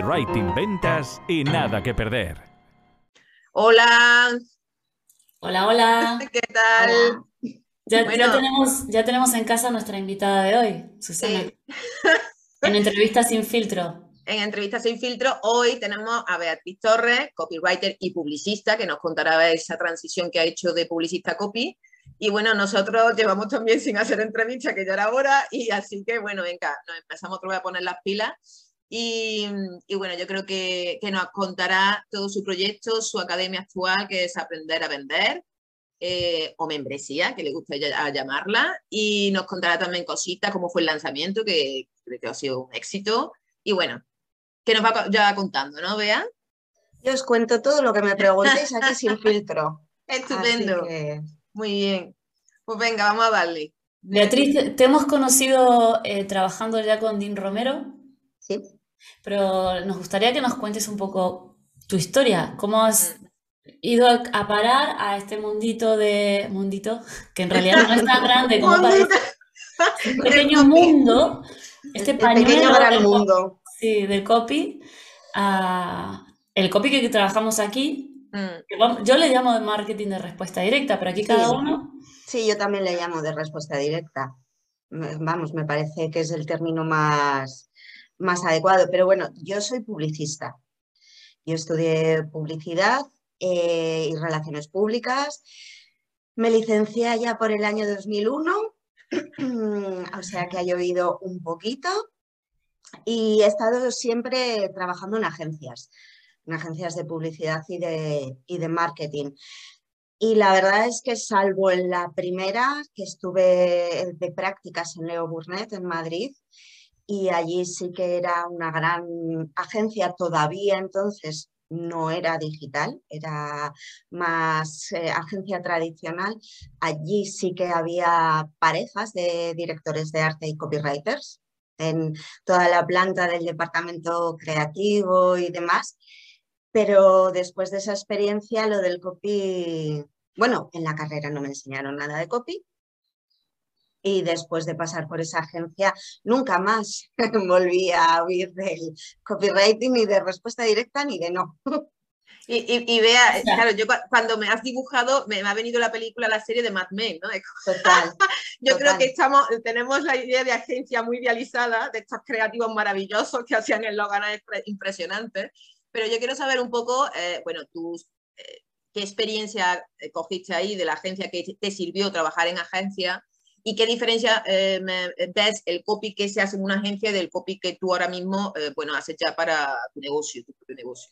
copywriting, ventas y nada que perder. Hola. Hola, hola. ¿Qué tal? Ya, tenemos, ya tenemos en casa nuestra invitada de hoy, Susana. En entrevista sin filtro. En entrevista sin filtro, hoy tenemos a Beatriz Torres, copywriter y publicista, que nos contará esa transición que ha hecho de publicista a copy. Y bueno, nosotros llevamos también sin hacer entrevista, que ya era hora, y así que bueno, venga, nos empezamos otra vez a poner las pilas. Y, bueno, yo creo que, que, nos contará todo su proyecto, su academia actual, que es Aprender a Vender, eh, o membresía, que le gusta llamarla, y nos contará también cositas, cómo fue el lanzamiento, que creo que ha sido un éxito. Y bueno, que nos va ya contando, ¿no, Bea? Yo os cuento todo lo que me preguntéis aquí sin filtro. Estupendo. Muy bien. Pues venga, vamos a darle. Beatriz, te hemos conocido eh, trabajando ya con Dean Romero. Sí. Pero nos gustaría que nos cuentes un poco tu historia, cómo has mm. ido a parar a este mundito de mundito, que en realidad no es tan grande como parece. Un pequeño mundo, este pañuelo del, mundo. Sí, del copy, el copy que trabajamos aquí, mm. yo le llamo de marketing de respuesta directa, pero aquí cada uno... Sí, yo también le llamo de respuesta directa. Vamos, me parece que es el término más, más adecuado. Pero bueno, yo soy publicista. Yo estudié publicidad eh, y relaciones públicas. Me licencié ya por el año 2001, o sea que ha llovido un poquito. Y he estado siempre trabajando en agencias, en agencias de publicidad y de, y de marketing. Y la verdad es que salvo en la primera, que estuve de prácticas en Leo Burnett en Madrid, y allí sí que era una gran agencia todavía entonces no era digital, era más eh, agencia tradicional. Allí sí que había parejas de directores de arte y copywriters en toda la planta del departamento creativo y demás. Pero después de esa experiencia, lo del copy, bueno, en la carrera no me enseñaron nada de copy, y después de pasar por esa agencia nunca más volví a oír del copywriting ni de respuesta directa ni de no. Y, vea, claro, yo cuando me has dibujado me, ha venido la película, la serie de Mad Men, ¿no? Total. yo creo que estamos, tenemos la idea de agencia muy idealizada, de estos creativos maravillosos que hacían esloganes impresionantes, pero yo quiero saber un poco, eh, bueno, tus, eh, qué experiencia eh, cogiste ahí de la agencia que te sirvió trabajar en agencia ¿Y qué diferencia eh, ves el copy que se hace en una agencia del copy que tú ahora mismo, eh, bueno, haces ya para tu negocio, tu propio negocio?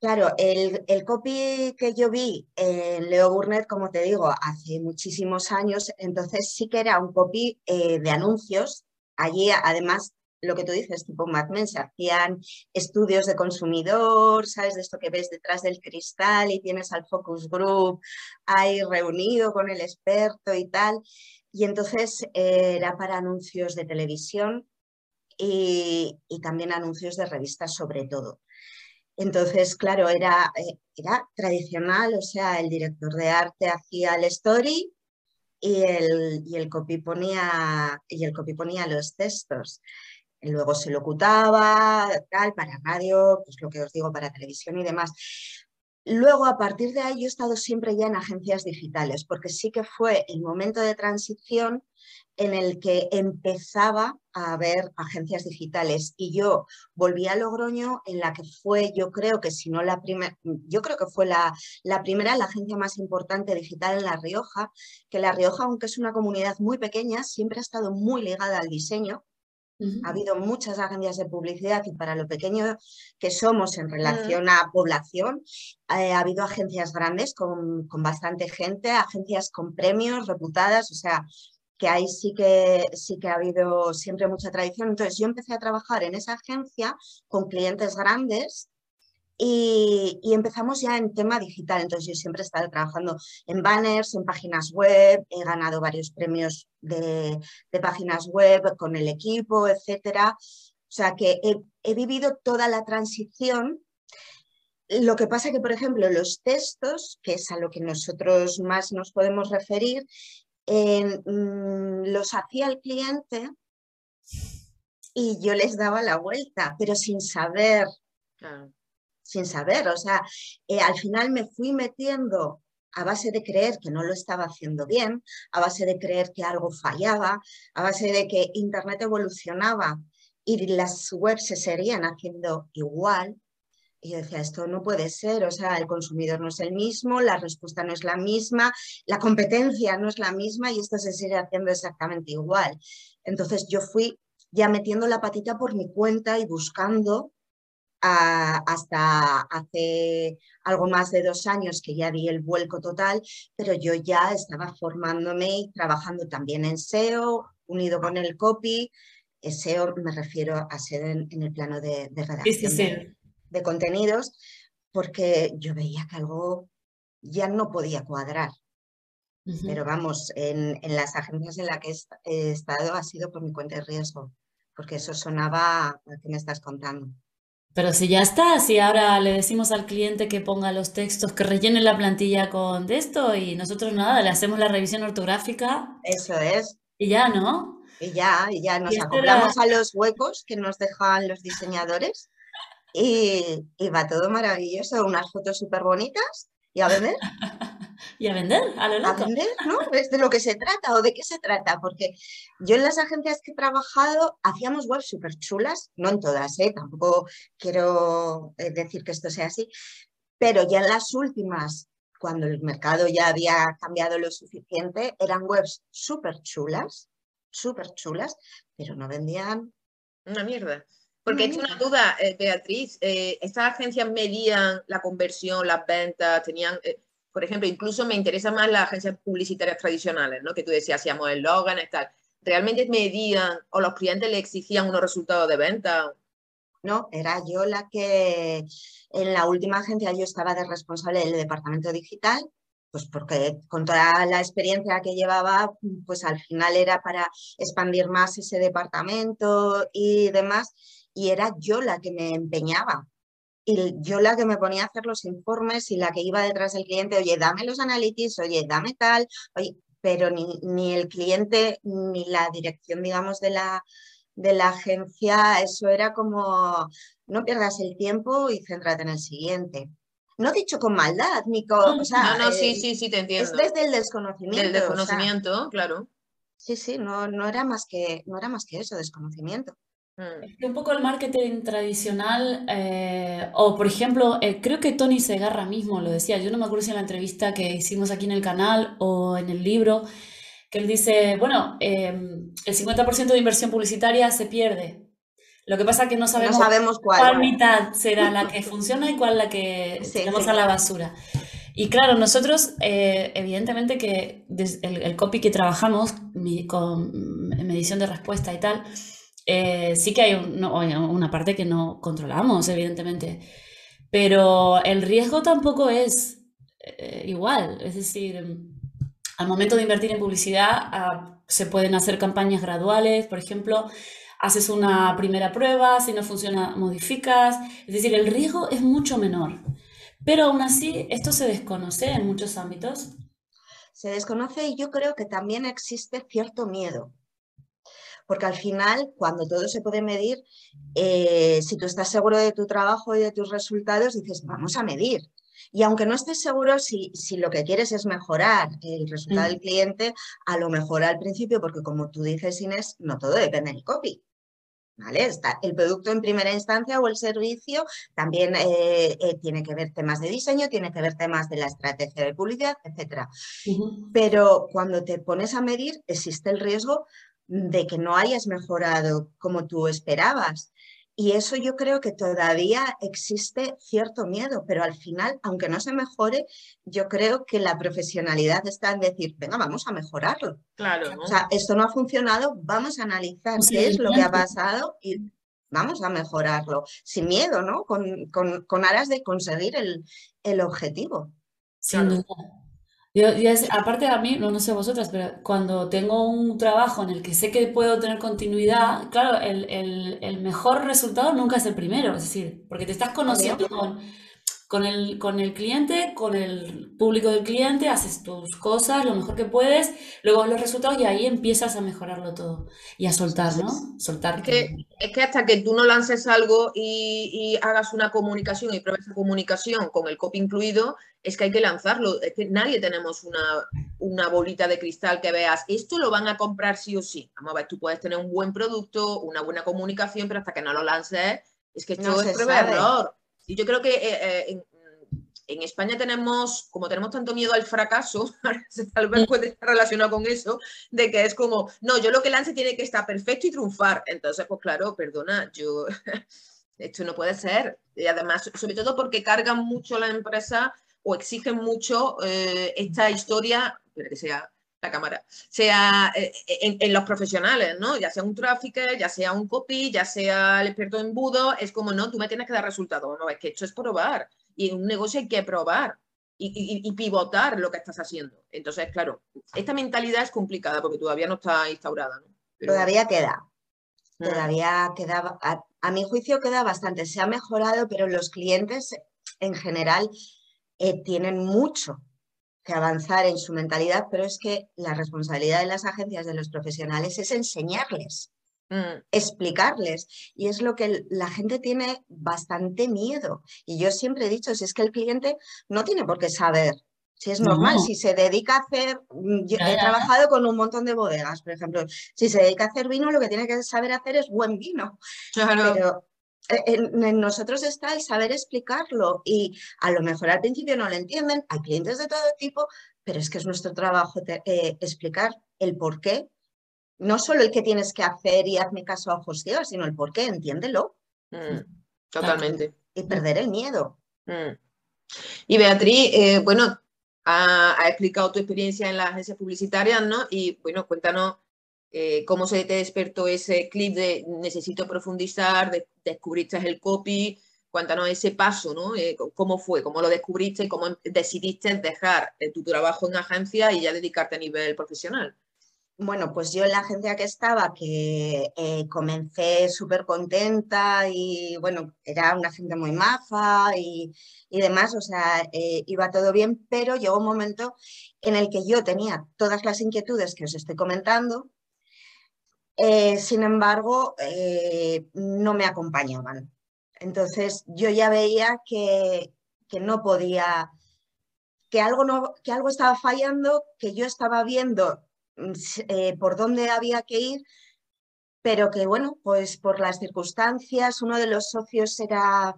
Claro, el, el, copy que yo vi en Leo Burnett, como te digo, hace muchísimos años, entonces sí que era un copy eh, de anuncios. Allí, además, lo que tú dices, tipo Mad Men, se hacían estudios de consumidor, ¿sabes? De esto que ves detrás del cristal y tienes al focus group ahí reunido con el experto y tal. Y entonces eh, era para anuncios de televisión y, también anuncios de revistas sobre todo. Entonces, claro, era, eh, era tradicional, o sea, el director de arte hacía el story y el, y el, copy, ponía, y el copy ponía los textos. Luego se locutaba, tal, para radio, pues lo que os digo, para televisión y demás. Luego, a partir de ahí, yo he estado siempre ya en agencias digitales, porque sí que fue el momento de transición en el que empezaba a haber agencias digitales. Y yo volví a Logroño en la que fue, yo creo que si no la primera, yo creo que fue la, la, primera, la agencia más importante digital en La Rioja, que La Rioja, aunque es una comunidad muy pequeña, siempre ha estado muy ligada al diseño ha habido muchas agencias de publicidad y para lo pequeño que somos en relación a población, eh, ha habido agencias grandes con, bastante gente, agencias con premios reputadas, o sea, que ahí sí que, sí que ha habido siempre mucha tradición. Entonces yo empecé a trabajar en esa agencia con clientes grandes y, empezamos ya en tema digital, entonces yo siempre he estado trabajando en banners, en páginas web, he ganado varios premios de, páginas web con el equipo, etcétera. O sea que he, vivido toda la transición. Lo que pasa que, por ejemplo, los textos, que es a lo que nosotros más nos podemos referir, mm, los hacía el cliente y yo les daba la vuelta, pero sin saber sin saber. O sea, eh, al final me fui metiendo a base de creer que no lo estaba haciendo bien, a base de creer que algo fallaba, a base de que Internet evolucionaba y las webs se seguían haciendo igual. Y yo decía, esto no puede ser, o sea, el consumidor no es el mismo, la respuesta no es la misma, la competencia no es la misma y esto se sigue haciendo exactamente igual. Entonces yo fui ya metiendo la patita por mi cuenta y buscando hasta hace algo más de dos años que ya di el vuelco total, pero yo ya estaba formándome y trabajando también en SEO, unido con el copy. SEO me refiero a ser en, el plano de, redacción De, contenidos, porque yo veía que algo ya no podía cuadrar. Pero vamos, en, en, las agencias en las que he estado ha sido por mi cuenta de riesgo, porque eso sonaba a que me estás contando. Pero si ya está, si ahora le decimos al cliente que ponga los textos, que rellene la plantilla con esto y nosotros nada, le hacemos la revisión ortográfica. Eso es. Y ya, ¿no? Y ya, y ya nos acoplamos a los huecos que nos dejan los diseñadores y, y va todo maravilloso, unas fotos súper bonitas y a vender. y a vender, a lo loco. A vender, ¿no? Es de lo que se trata o de qué se trata, porque yo en las agencias que he trabajado hacíamos webs súper chulas, no en todas, ¿eh? tampoco quiero eh, decir que esto sea así, pero ya en las últimas, cuando el mercado ya había cambiado lo suficiente, eran webs súper chulas, súper chulas, pero no vendían... Una mierda. Porque es una duda, eh, Beatriz, eh, ¿estas agencias medían la conversión, las ventas, tenían, eh, por ejemplo, incluso me interesa más las agencias publicitarias tradicionales, ¿no? Que tú decías, hacíamos el y tal. ¿Realmente medían o los clientes le exigían unos resultados de venta? No, era yo la que en la última agencia yo estaba de responsable del departamento digital, pues porque con toda la experiencia que llevaba, pues al final era para expandir más ese departamento y demás y era yo la que me empeñaba. Y yo la que me ponía a hacer los informes y la que iba detrás del cliente, oye, dame los analytics, oye, dame tal, oye, pero ni, ni el cliente ni la dirección, digamos, de la, de la agencia, eso era como, no pierdas el tiempo y céntrate en el siguiente. No dicho con maldad, ni con... O sea, no, no, sí, eh, sí, sí, te entiendo. Es desde el desconocimiento. Del desconocimiento, claro. Sí, sí, no, no, era más que, no era más que eso, desconocimiento. Mm. Es que un poco el marketing tradicional, eh, o por ejemplo, eh, creo que Tony Segarra mismo lo decía, yo no me acuerdo si en la entrevista que hicimos aquí en el canal o en el libro, que él dice, bueno, em, el 50% de inversión publicitaria se pierde. Lo que pasa es que no sabemos, sabemos cuál, mitad será la que funciona y cuál la que tenemos a la basura. Y claro, nosotros, eh, evidentemente que el, el, copy que trabajamos con medición de respuesta y tal, eh, sí que hay una parte que no controlamos, evidentemente, pero el riesgo tampoco es eh, igual. Es decir, al momento de invertir en publicidad ah, se pueden hacer campañas graduales, por ejemplo, haces una primera prueba, si no funciona, modificas. Es decir, el riesgo es mucho menor. Pero aún así, esto se desconoce en muchos ámbitos. Se desconoce y yo creo que también existe cierto miedo porque al final, cuando todo se puede medir, eh, si tú estás seguro de tu trabajo y de tus resultados, dices, vamos a medir. Y aunque no estés seguro si, si lo que quieres es mejorar el resultado mm. del cliente, a lo mejor al principio, porque como tú dices, Inés, no todo depende del copy. ¿Vale? Está el producto en primera instancia o el servicio también eh, eh, tiene que ver temas de diseño, tiene que ver temas de la estrategia de publicidad, etc. Pero cuando te pones a medir, existe el riesgo de que no hayas mejorado como tú esperabas. Y eso yo creo que todavía existe cierto miedo, pero al final, aunque no se mejore, yo creo que la profesionalidad está en decir, venga, vamos a mejorarlo. Claro. O sea, esto no ha funcionado, vamos a analizar qué es lo que ha pasado y vamos a mejorarlo, sin miedo, ¿no? Con, con, aras de conseguir el, el objetivo. Sin duda. Yo, aparte a mí, no, no sé vosotras, pero cuando tengo un trabajo en el que sé que puedo tener continuidad, claro, el, el, el mejor resultado nunca es el primero, es decir, porque te estás conociendo con, con el, con el cliente, con el público del cliente, haces tus cosas lo mejor que puedes, luego los resultados y ahí empiezas a mejorarlo todo y a soltar, ¿no? Soltar. Es que, es que hasta que tú no lances algo y, hagas una comunicación y pruebes esa comunicación con el copy incluido, es que hay que lanzarlo. Es que nadie tenemos una, una bolita de cristal que veas, esto lo van a comprar sí o sí. Vamos a ver, tú puedes tener un buen producto, una buena comunicación, pero hasta que no lo lances, es que esto es prueba error. Y yo creo que eh, eh, en, España tenemos, como tenemos tanto miedo al fracaso, tal vez puede estar relacionado con eso, de que es como, no, yo lo que lance tiene que estar perfecto y triunfar. Entonces, pues claro, perdona, yo, esto no puede ser. Y además, sobre todo porque cargan mucho la empresa o exigen mucho eh, esta historia, pero que sea la cámara, sea en, los profesionales, ¿no? Ya sea un trafficker, ya sea un copy, ya sea el experto en budo, es como, no, tú me tienes que dar resultados. No, es que esto es probar. Y en un negocio hay que probar y, pivotar lo que estás haciendo. Entonces, claro, esta mentalidad es complicada porque todavía no está instaurada. Todavía queda. Mm. Todavía queda, a, mi juicio queda bastante. Se ha mejorado, pero los clientes en general eh, tienen mucho que avanzar en su mentalidad, pero es que la responsabilidad de las agencias, de los profesionales, es enseñarles, mm. explicarles. Y es lo que la gente tiene bastante miedo. Y yo siempre he dicho, si es que el cliente no tiene por qué saber. Si es normal, si se dedica a hacer, mm, yo he trabajado con un montón de bodegas, por ejemplo, si se dedica a hacer vino, lo que tiene que saber hacer es buen vino. Pero eh, en, nosotros está el saber explicarlo y a lo mejor al principio no lo entienden, hay clientes de todo tipo, pero es que es nuestro trabajo eh, explicar el por qué, no solo el que tienes que hacer y hazme caso a ojos ciegos, sino el por qué, entiéndelo. Mm, totalmente. Y perder el miedo. Mm. Y Beatriz, eh, bueno, ha, ha, explicado tu experiencia en las agencias publicitarias, ¿no? Y bueno, cuéntanos eh, cómo se te despertó ese clip de necesito profundizar, de, descubriste el copy, cuéntanos ese paso, ¿no? Eh, ¿Cómo fue? ¿Cómo lo descubriste? ¿Cómo decidiste dejar eh, tu trabajo en agencia y ya dedicarte a nivel profesional? Bueno, pues yo en la agencia que estaba, que comencé súper contenta y bueno, era una gente muy maja y, y demás, o sea, iba todo bien, pero llegó un momento en el que yo tenía todas las inquietudes que os estoy comentando, eh, sin embargo, eh, no me acompañaban. Entonces yo ya veía que, no podía, que algo, no, que algo estaba fallando, que yo estaba viendo mm, eh, por dónde había que ir, pero que bueno, pues por las circunstancias, uno de los socios era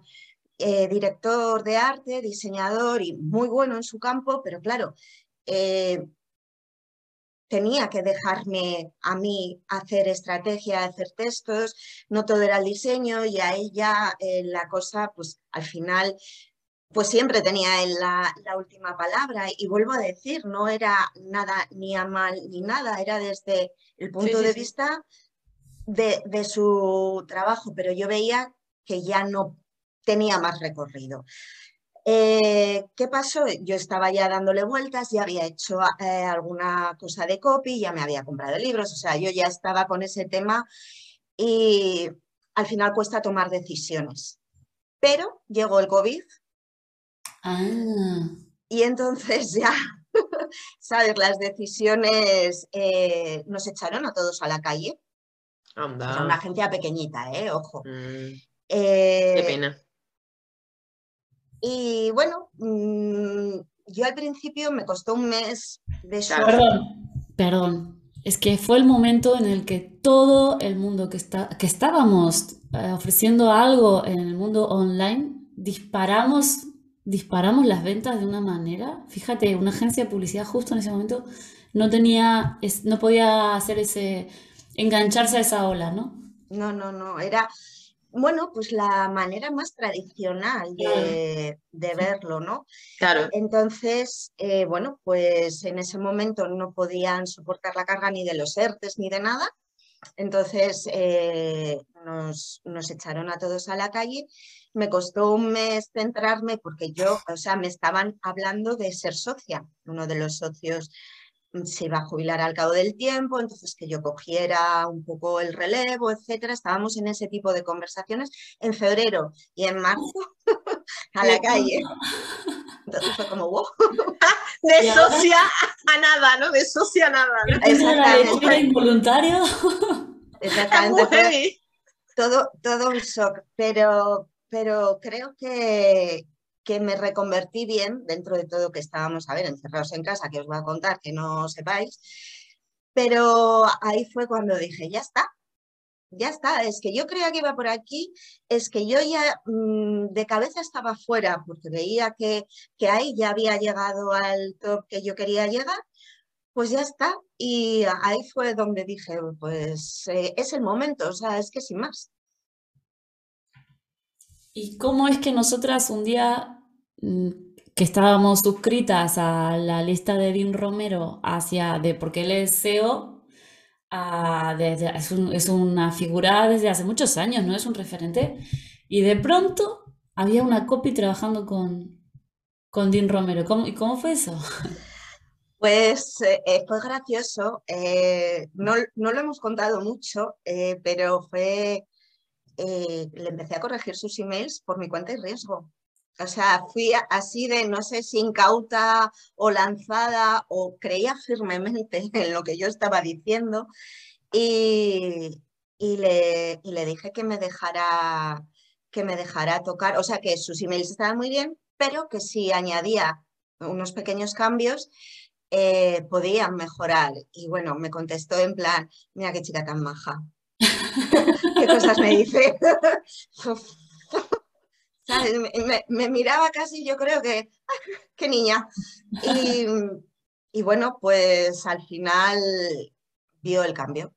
director de arte, diseñador y muy bueno en su campo, pero claro, tenía que dejarme a mí hacer estrategia, hacer textos, no todo era el diseño y ahí ya eh, la cosa, pues al final, pues siempre tenía él la, última palabra y vuelvo a decir, no era nada ni a mal ni nada, era desde el punto de vista de, de su trabajo, pero yo veía que ya no tenía más recorrido. Eh, ¿Qué pasó? Yo estaba ya dándole vueltas, ya había hecho eh, alguna cosa de copy, ya me había comprado libros, o sea, yo ya estaba con ese tema y al final cuesta tomar decisiones. Pero llegó el COVID ah. y entonces ya, ¿sabes? Las decisiones eh, nos echaron a todos a la calle. Anda. una agencia pequeñita, ¿eh? Ojo. Mm. Qué pena. Y bueno, mm, yo al principio me costó un mes de shock. Perdón, perdón. Es que fue el momento en el que todo el mundo que, está, que estábamos eh, ofreciendo algo en el mundo online, disparamos, disparamos las ventas de una manera. Fíjate, una agencia de publicidad justo en ese momento no tenía, no podía hacer ese, engancharse a esa ola, ¿no? No, no, no, era, bueno, pues la manera más tradicional de, verlo, ¿no? Claro. Entonces, eh, bueno, pues en ese momento no podían soportar la carga ni de los ERTES ni de nada. Entonces eh, nos, nos, echaron a todos a la calle. Me costó un mes centrarme porque yo, o sea, me estaban hablando de ser socia. Uno de los socios se iba a jubilar al cabo del tiempo, entonces que yo cogiera un poco el relevo, etcétera. Estábamos en ese tipo de conversaciones en febrero y en marzo a la calle. Entonces fue como, wow. De socia a nada, ¿no? De socia a nada. ¿no? Exactamente. involuntario. Exactamente. Todo, todo un shock, pero, pero creo que, que me reconvertí bien dentro de todo que estábamos, a ver, encerrados en casa, que os voy a contar, que no sepáis. Pero ahí fue cuando dije, ya está, ya está, es que yo creía que iba por aquí, es que yo ya mm, de cabeza estaba fuera porque veía que, que ahí ya había llegado al top que yo quería llegar, pues ya está. Y ahí fue donde dije, pues eh, es el momento, o sea, es que sin más. ¿Y cómo es que nosotras un día que estábamos suscritas a la lista de Dean Romero hacia, de, porque él es CEO, es, una figura desde hace muchos años, ¿no? Es un referente. Y de pronto había una copy trabajando con, con Dean Romero. ¿Cómo, ¿Y cómo fue eso? Pues eh, eh, fue gracioso. Eh, no, no, lo hemos contado mucho, pero fue. le empecé a corregir sus emails por mi cuenta y riesgo. O sea, fui así de, no sé si incauta o lanzada o creía firmemente en lo que yo estaba diciendo y, le, le, dije que me dejara que me dejara tocar, o sea, que sus emails estaban muy bien, pero que si añadía unos pequeños cambios, eh, podían mejorar. Y bueno, me contestó en plan, mira qué chica tan maja. ¿Qué cosas me dice? Me, miraba casi, yo creo que, qué niña. Y, bueno, pues al final vio el cambio.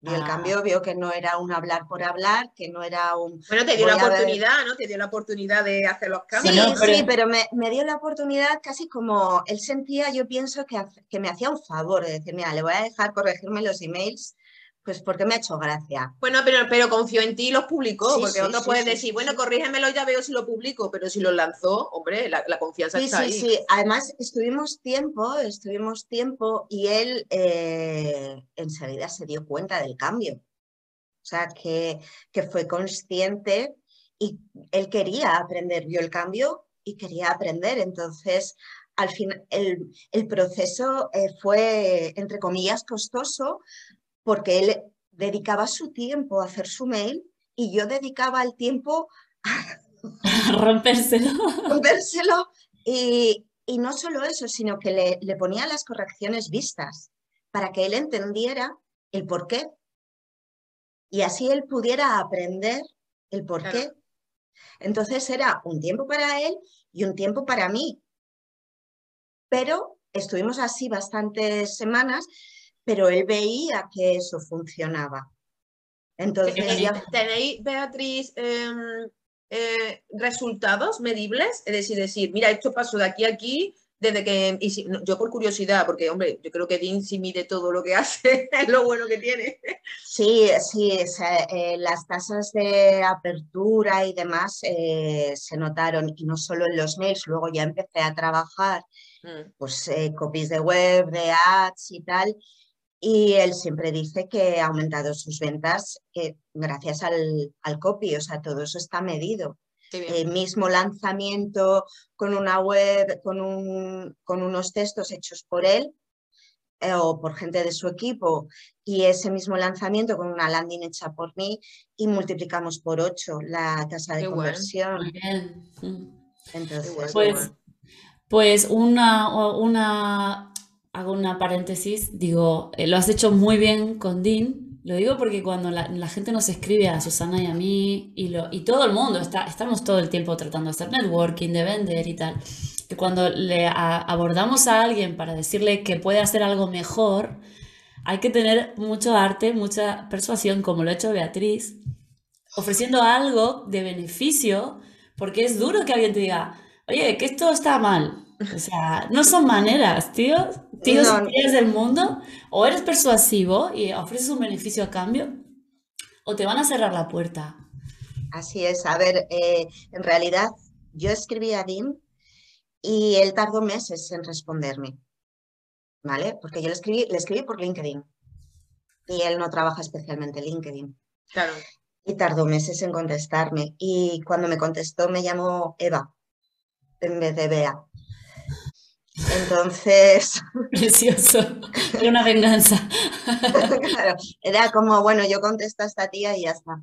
Vio el ah. cambio, vio que no era un hablar por hablar, que no era un... Bueno, te dio la oportunidad, ¿no? Te dio la oportunidad de hacer los cambios. Sí, sí, pero me, dio la oportunidad casi como él sentía, yo pienso que, que me hacía un favor de decir, mira, le voy a dejar corregirme los emails pues porque me ha hecho gracia. Bueno, pero, pero confió en ti y los publicó, porque otro puede decir, bueno, corrígemelo, ya veo si lo publico, pero si lo lanzó, hombre, la, confianza está ahí. Sí, sí, además estuvimos tiempo, estuvimos tiempo y él eh, enseguida se dio cuenta del cambio. O sea, que, que fue consciente y él quería aprender, vio el cambio y quería aprender. Entonces, al final, el, el proceso eh, fue, entre comillas, costoso, porque él dedicaba su tiempo a hacer su mail y yo dedicaba el tiempo a rompérselo. rompérselo y, no solo eso, sino que le, le, ponía las correcciones vistas para que él entendiera el por qué y así él pudiera aprender el por qué. Entonces era un tiempo para él y un tiempo para mí. Pero estuvimos así bastantes semanas pero él veía que eso funcionaba. Entonces, ¿Tenéis, Beatriz, em, eh, resultados medibles? Es decir, decir, mira, esto pasó de aquí a aquí, desde que, yo por curiosidad, porque hombre, yo creo que Dean sí mide todo lo que hace, es lo bueno que tiene. Sí, sí, eh, las tasas de apertura y demás eh, se notaron, y no solo en los mails, luego ya empecé a trabajar, mm. pues copies de web, de ads y tal, y él siempre dice que ha aumentado sus ventas eh, gracias al, al, copy, o sea, todo eso está medido. El mismo lanzamiento con una web, con, un, con unos textos hechos por él eh, o por gente de su equipo y ese mismo lanzamiento con una landing hecha por mí y multiplicamos por 8 la tasa de conversión. Entonces, pues, pues una, una hago una paréntesis, digo, eh, lo has hecho muy bien con Dean. Lo digo porque cuando la, gente nos escribe a Susana y a mí, y, lo, y todo el mundo, está, estamos todo el tiempo tratando de hacer networking, de vender y tal, que cuando le abordamos a alguien para decirle que puede hacer algo mejor, hay que tener mucho arte, mucha persuasión, como lo ha hecho Beatriz, ofreciendo algo de beneficio, porque es duro que alguien te diga, oye, que esto está mal. O sea, no son maneras, tío. Tío, si eres del mundo, o eres persuasivo y ofreces un beneficio a cambio, o te van a cerrar la puerta. Así es. A ver, eh, en realidad yo escribí a Dim y él tardó meses en responderme. ¿Vale? Porque yo le escribí, le escribí por LinkedIn y él no trabaja especialmente LinkedIn. Claro. Y tardó meses en contestarme. Y cuando me contestó me llamó Eva en vez de Bea. Entonces. Precioso. Era una venganza. claro, era como, bueno, yo contesto a esta tía y ya está.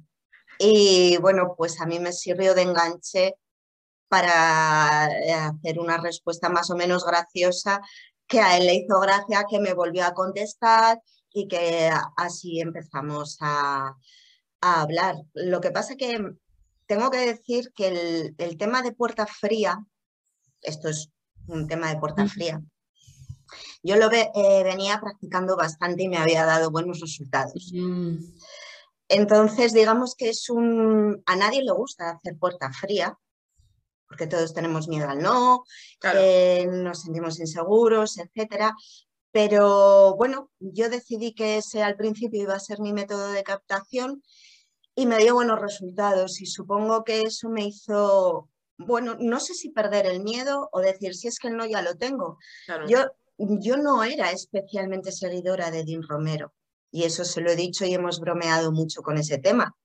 Y bueno, pues a mí me sirvió de enganche para eh, hacer una respuesta más o menos graciosa, que a él le hizo gracia, que me volvió a contestar y que así empezamos a, hablar. Lo que pasa que tengo que decir que el, el tema de puerta fría, esto es un tema de puerta fría. Yo lo eh, venía practicando bastante y me había dado buenos resultados. Mm. Entonces, digamos que es un... A nadie le gusta hacer puerta fría, porque todos tenemos miedo al no, eh, nos sentimos inseguros, etc. Pero bueno, yo decidí que ese al principio iba a ser mi método de captación y me dio buenos resultados y supongo que eso me hizo bueno, no sé si perder el miedo o decir, si es que el no ya lo tengo. Yo, yo no era especialmente seguidora de Dean Romero y eso se lo he dicho y hemos bromeado mucho con ese tema.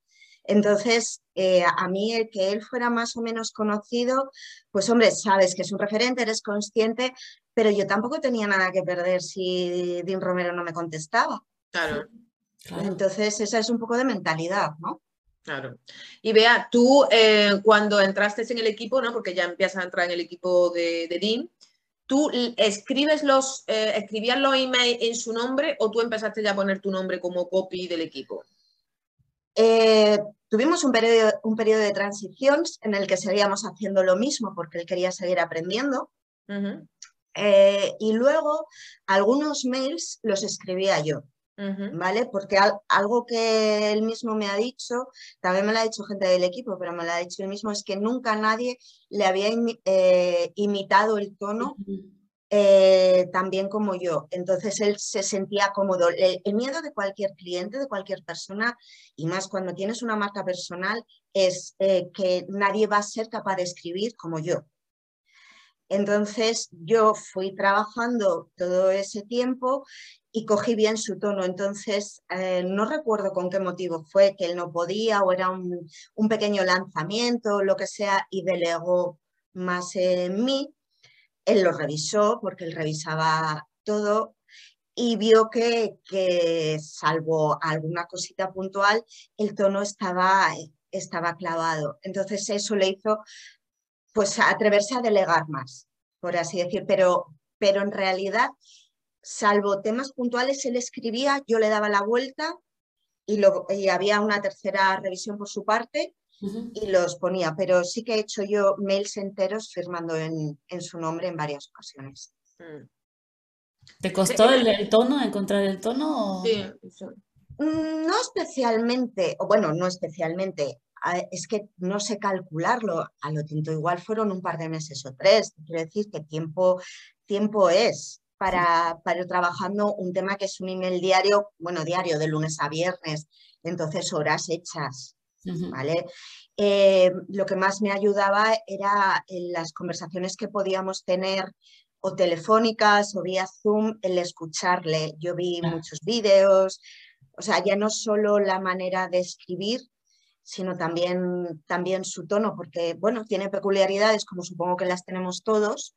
Entonces, eh, a mí el que él fuera más o menos conocido, pues hombre, sabes que es un referente, eres consciente, pero yo tampoco tenía nada que perder si Dean Romero no me contestaba. claro. Entonces, esa es un poco de mentalidad, ¿no? Claro. Y vea, tú eh, cuando entraste en el equipo, ¿no? Porque ya empiezas a entrar en el equipo de, de Dean, ¿tú escribes los, eh, escribías los emails en su nombre o tú empezaste ya a poner tu nombre como copy del equipo? Eh, tuvimos un periodo, un periodo de transición en el que seguíamos haciendo lo mismo porque él quería seguir aprendiendo. y luego algunos mails los escribía yo. ¿Vale? Porque algo que él mismo me ha dicho, también me lo ha dicho gente del equipo, pero me lo ha dicho él mismo, es que nunca nadie le había eh, imitado el tono eh, tan bien como yo. Entonces él se sentía cómodo. El, miedo de cualquier cliente, de cualquier persona, y más cuando tienes una marca personal, es eh, que nadie va a ser capaz de escribir como yo. Entonces yo fui trabajando todo ese tiempo y cogí bien su tono. Entonces, eh, no recuerdo con qué motivo fue, que él no podía o era un, pequeño lanzamiento, lo que sea, y delegó más en mí. Él lo revisó porque él revisaba todo y vio que, que salvo alguna cosita puntual, el tono estaba, estaba clavado. Entonces eso le hizo pues atreverse a delegar más, por así decir, pero, pero en realidad salvo temas puntuales, él escribía, yo le daba la vuelta y, y había una tercera revisión por su parte y los ponía, pero sí que he hecho yo mails enteros firmando en, su nombre en varias ocasiones. Mm. ¿Te costó el, tono, encontrar el tono? Sí, mm, No especialmente, o bueno, no especialmente, es que no sé calcularlo, a lo tinto igual fueron un par de meses o tres, quiero decir que tiempo, tiempo es, para, ir trabajando un tema que es un email diario, bueno, diario de lunes a viernes, entonces horas hechas, ¿vale? Eh, lo que más me ayudaba era en las conversaciones que podíamos tener o telefónicas o vía Zoom, el escucharle. Yo vi muchos vídeos, o sea, ya no solo la manera de escribir, sino también, también su tono, porque, bueno, tiene peculiaridades como supongo que las tenemos todos,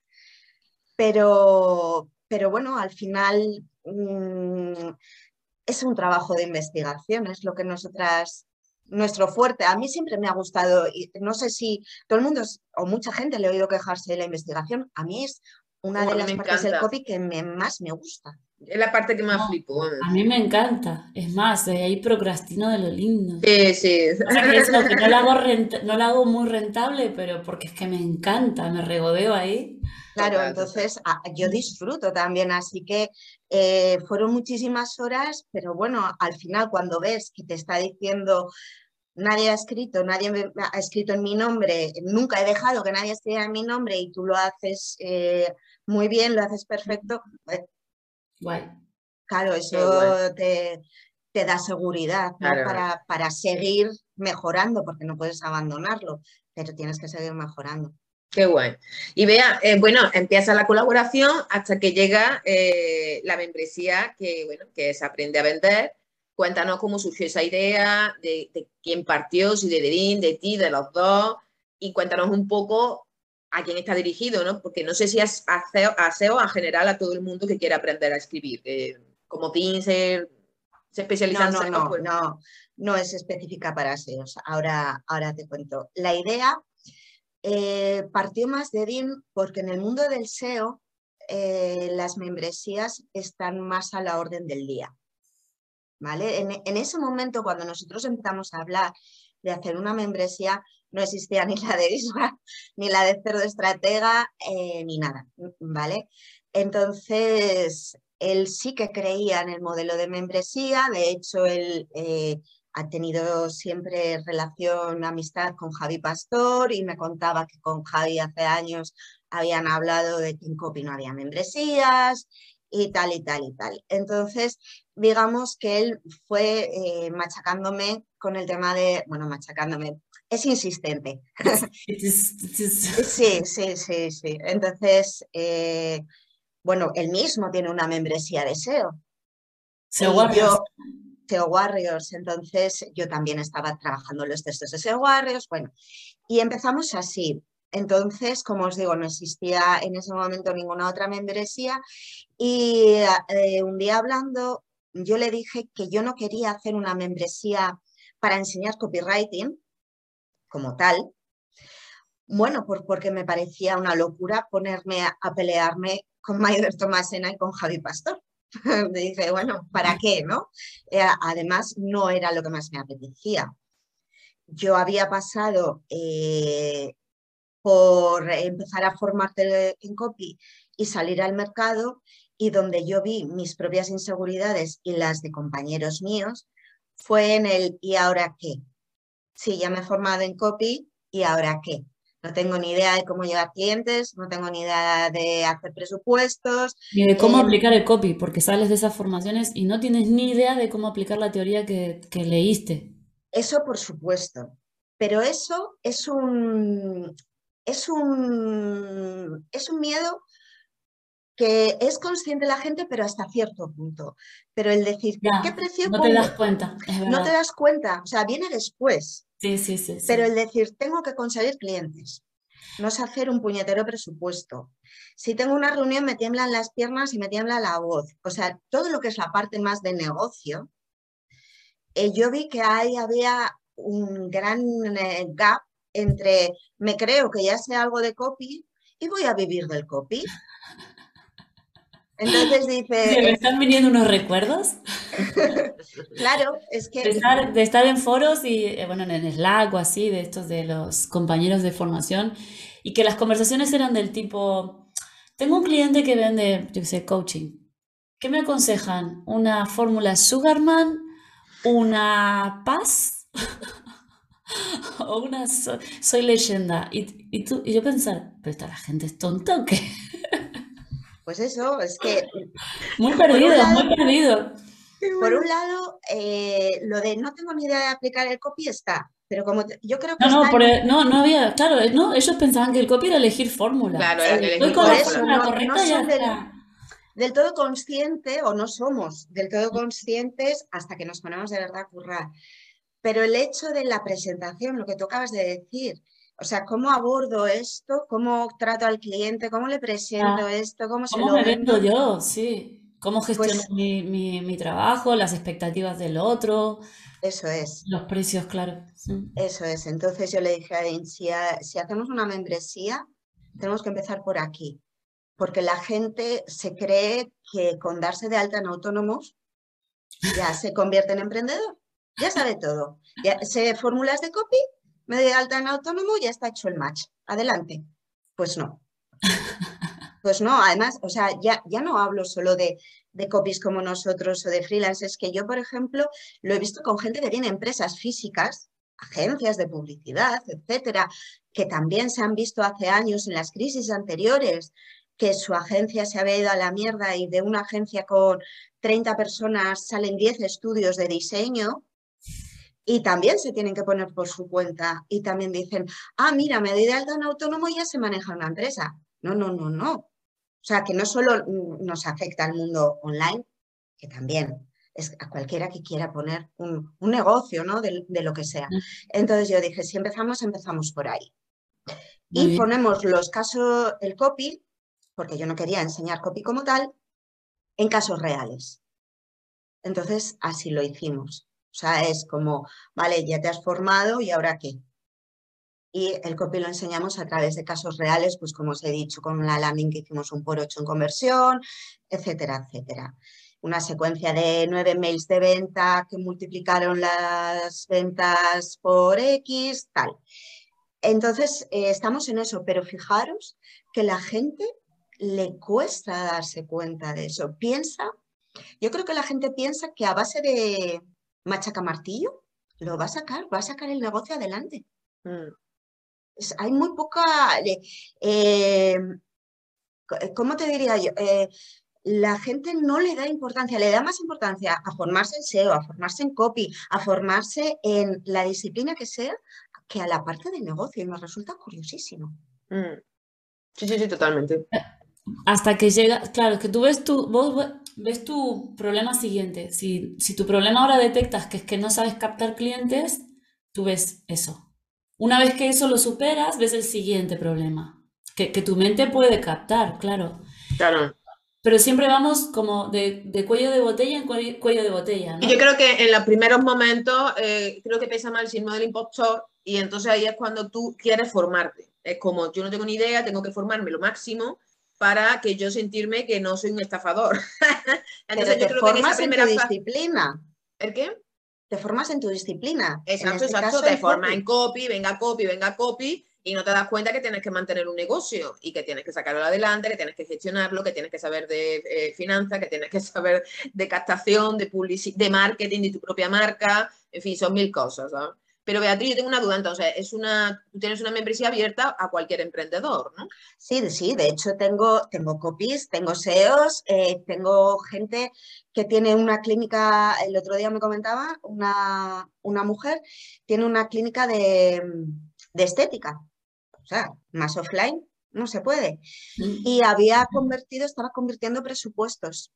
pero, pero bueno, al final mm, es un trabajo de investigación, es lo que nosotras, nuestro fuerte. A mí siempre me ha gustado, y no sé si todo el mundo o mucha gente le ha oído quejarse de la investigación, a mí es una de las partes del copy que más me gusta. Es la parte que más flipo. A mí me encanta. Es más, de ahí procrastino de lo lindo. Sí, sí. no, lo hago no lo hago muy rentable, pero porque es que me encanta, me regodeo ahí. Claro, entonces yo disfruto también, así que eh, fueron muchísimas horas, pero bueno, al final cuando ves que te está diciendo nadie ha escrito, nadie ha escrito en mi nombre, nunca he dejado que nadie escriba en mi nombre y tú lo haces eh, muy bien, lo haces perfecto, pues Claro, eso te, da seguridad para, para, seguir mejorando, porque no puedes abandonarlo, pero tienes que seguir mejorando. Qué guay. Y vea, eh, bueno, empieza la colaboración hasta que llega eh, la membresía que, bueno, que se aprende a vender Cuéntanos cómo surgió esa idea, de, quién partió, si de Derín, de ti, de los dos, y cuéntanos un poco a quién está dirigido, ¿no? Porque no sé si es a SEO, en general a todo el mundo que quiera aprender a escribir, eh, como Pinsel, se especializa no, en no, no, no, no es específica para SEO. Ahora, ahora te cuento. La idea eh, partió más de DIN porque en el mundo del SEO eh, las membresías están más a la orden del día. ¿Vale? En, ese momento, cuando nosotros empezamos a hablar de hacer una membresía, no existía ni la de Isra, ni la de Cerdo Estratega, eh, ni nada, ¿vale? Entonces, él sí que creía en el modelo de membresía, de hecho, él eh, ha tenido siempre relación, amistad con Javi Pastor y me contaba que con Javi hace años habían hablado de que en Copy no había membresías y tal y tal y tal. Entonces, digamos que él fue eh, machacándome con el tema de, bueno, machacándome, es insistente. sí, sí, sí, sí. Entonces, eh, bueno, él mismo tiene una membresía de SEO. SEO Warriors. SEO Warriors, entonces yo también estaba trabajando los textos de SEO Warriors, bueno, y empezamos así. Entonces, como os digo, no existía en ese momento ninguna otra membresía y eh, un día hablando, yo le dije que yo no quería hacer una membresía para enseñar copywriting como tal. Bueno, porque me parecía una locura ponerme a, pelearme con Maider Tomasena y con Javi Pastor. me dice, bueno, ¿para qué? ¿no? Eh, además, no era lo que más me apetecía. Yo había pasado eh, por empezar a formarte en copy y salir al mercado y donde yo vi mis propias inseguridades y las de compañeros míos fue en el ¿y ahora qué? Sí, ya me he formado en copy y ahora qué? No tengo ni idea de cómo llevar clientes, no tengo ni idea de hacer presupuestos. Ni de cómo eh, aplicar el copy, porque sales de esas formaciones y no tienes ni idea de cómo aplicar la teoría que, que leíste. Eso por supuesto, pero eso es un, es un, es un miedo que es consciente la gente, pero hasta cierto punto. Pero el decir, ¿qué precio No te das cuenta. no te das cuenta, o sea, viene después. Sí, sí, sí, Pero el decir, tengo que conseguir clientes, no es hacer un puñetero presupuesto. Si tengo una reunión, me tiemblan las piernas y me tiembla la voz. O sea, todo lo que es la parte más de negocio, eh, yo vi que ahí había un gran eh, gap entre me creo que ya sé algo de copy y voy a vivir del copy. Entonces dice... ¿Me están viniendo unos recuerdos? claro, es que... De estar, en foros y, eh, bueno, en Slack o así, de estos de los compañeros de formación, y que las conversaciones eran del tipo, tengo un cliente que vende, yo sé, coaching. ¿Qué me aconsejan? ¿Una fórmula Sugarman? ¿Una Paz? o una soy, leyenda. Y, y, tú, y yo pensar, ¿pero esta la gente es tonta o qué? Pues eso, es que... Muy perdido, muy perdido. Por un lado, eh, lo de no tengo ni idea de aplicar el copy está, pero como yo creo que... No, no, no, no había, claro, no, ellos pensaban que el copy era elegir fórmula. Claro, era elegir fórmula. del, todo consciente o no somos del todo conscientes hasta que nos ponemos de verdad a currar. Pero el hecho de la presentación, lo que tú acabas de decir, o sea, ¿cómo abordo esto? ¿Cómo trato al cliente? ¿Cómo le presento ah, esto? ¿Cómo, se lo me vendo yo? Sí. ¿Cómo gestiono pues mi, trabajo, las expectativas del otro? Eso es. Los precios, claro. Eso es. Entonces yo le dije a si, si hacemos una membresía, tenemos que empezar por aquí. Porque la gente se cree que con darse de alta en autónomos ya se convierte en emprendedor. Ya sabe todo. Ya sé fórmulas de copy me doy alta en autónomo, ya está hecho el match. Adelante. Pues no. Pues no, además, o sea, ya, ya no hablo solo de, de copies como nosotros o de freelancers, que yo, por ejemplo, lo he visto con gente que tiene empresas físicas, agencias de publicidad, etcétera, que también se han visto hace años en las crisis anteriores, que su agencia se había ido a la mierda y de una agencia con 30 personas salen 10 estudios de diseño y también se tienen que poner por su cuenta y también dicen, ah, mira, me doy de alta en autónomo y ya se maneja una empresa. No, no, no, no. O sea, que no solo nos afecta al mundo online, que también, es a cualquiera que quiera poner un, negocio, ¿no? De, lo que sea. Entonces yo dije, si empezamos, empezamos por ahí. y ponemos los casos, el copy, porque yo no quería enseñar copy como tal, en casos reales. Entonces, así lo hicimos. O sea, es como, vale, ya te has formado y ahora qué. Y el copy lo enseñamos a través de casos reales, pues como os he dicho, con la landing que hicimos un por ocho en conversión, etcétera, etcétera una secuencia de nueve mails de venta que multiplicaron las ventas por X, tal. Entonces, eh, estamos en eso, pero fijaros que la gente le cuesta darse cuenta de eso. Piensa, yo creo que la gente piensa que a base de machaca martillo lo va a sacar, va a sacar el negocio adelante. Mm. hay muy poca... Eh, ¿Cómo te diría yo? Eh, la gente no le da importancia, le da más importancia a formarse en SEO, a formarse en copy, a formarse en la disciplina que sea, que a la parte del negocio. Y me resulta curiosísimo. Mm. Sí, sí, sí, totalmente. Hasta que llega, claro, que tú ves tu, vos ves tu problema siguiente. Si, si tu problema ahora detectas que es que no sabes captar clientes, tú ves eso. Una vez que eso lo superas, ves el siguiente problema. Que, que tu mente puede captar, claro. Claro pero siempre vamos como de, cuello de botella en cuello, de botella. Y yo creo que en los primeros momentos, eh, creo que pesa más el síndrome del impostor y entonces ahí es cuando tú quieres formarte. Es como, yo no tengo ni idea, tengo que formarme lo máximo para que yo sentirme que no soy un estafador. entonces yo creo que en esa primera en tu disciplina. ¿El qué? Te formas en tu disciplina. Exacto, este exacto. Te formas en copy, venga copy, venga copy y no te das cuenta que tienes que mantener un negocio y que tienes que sacarlo adelante, que tienes que gestionarlo, que tienes que saber de eh, finanzas, que tienes que saber de captación, de de marketing, de tu propia marca, en fin, son mil cosas. Pero Beatriz, yo tengo una duda, entonces, es una, tú tienes una membresía abierta a cualquier emprendedor, ¿no? Sí, sí, de hecho tengo, tengo copies, tengo SEOs, eh, tengo gente que tiene una clínica, el otro día me comentaba, una, una mujer tiene una clínica de, de estética o sea, más offline no se puede. Mm. Y había convertido, estaba convirtiendo presupuestos.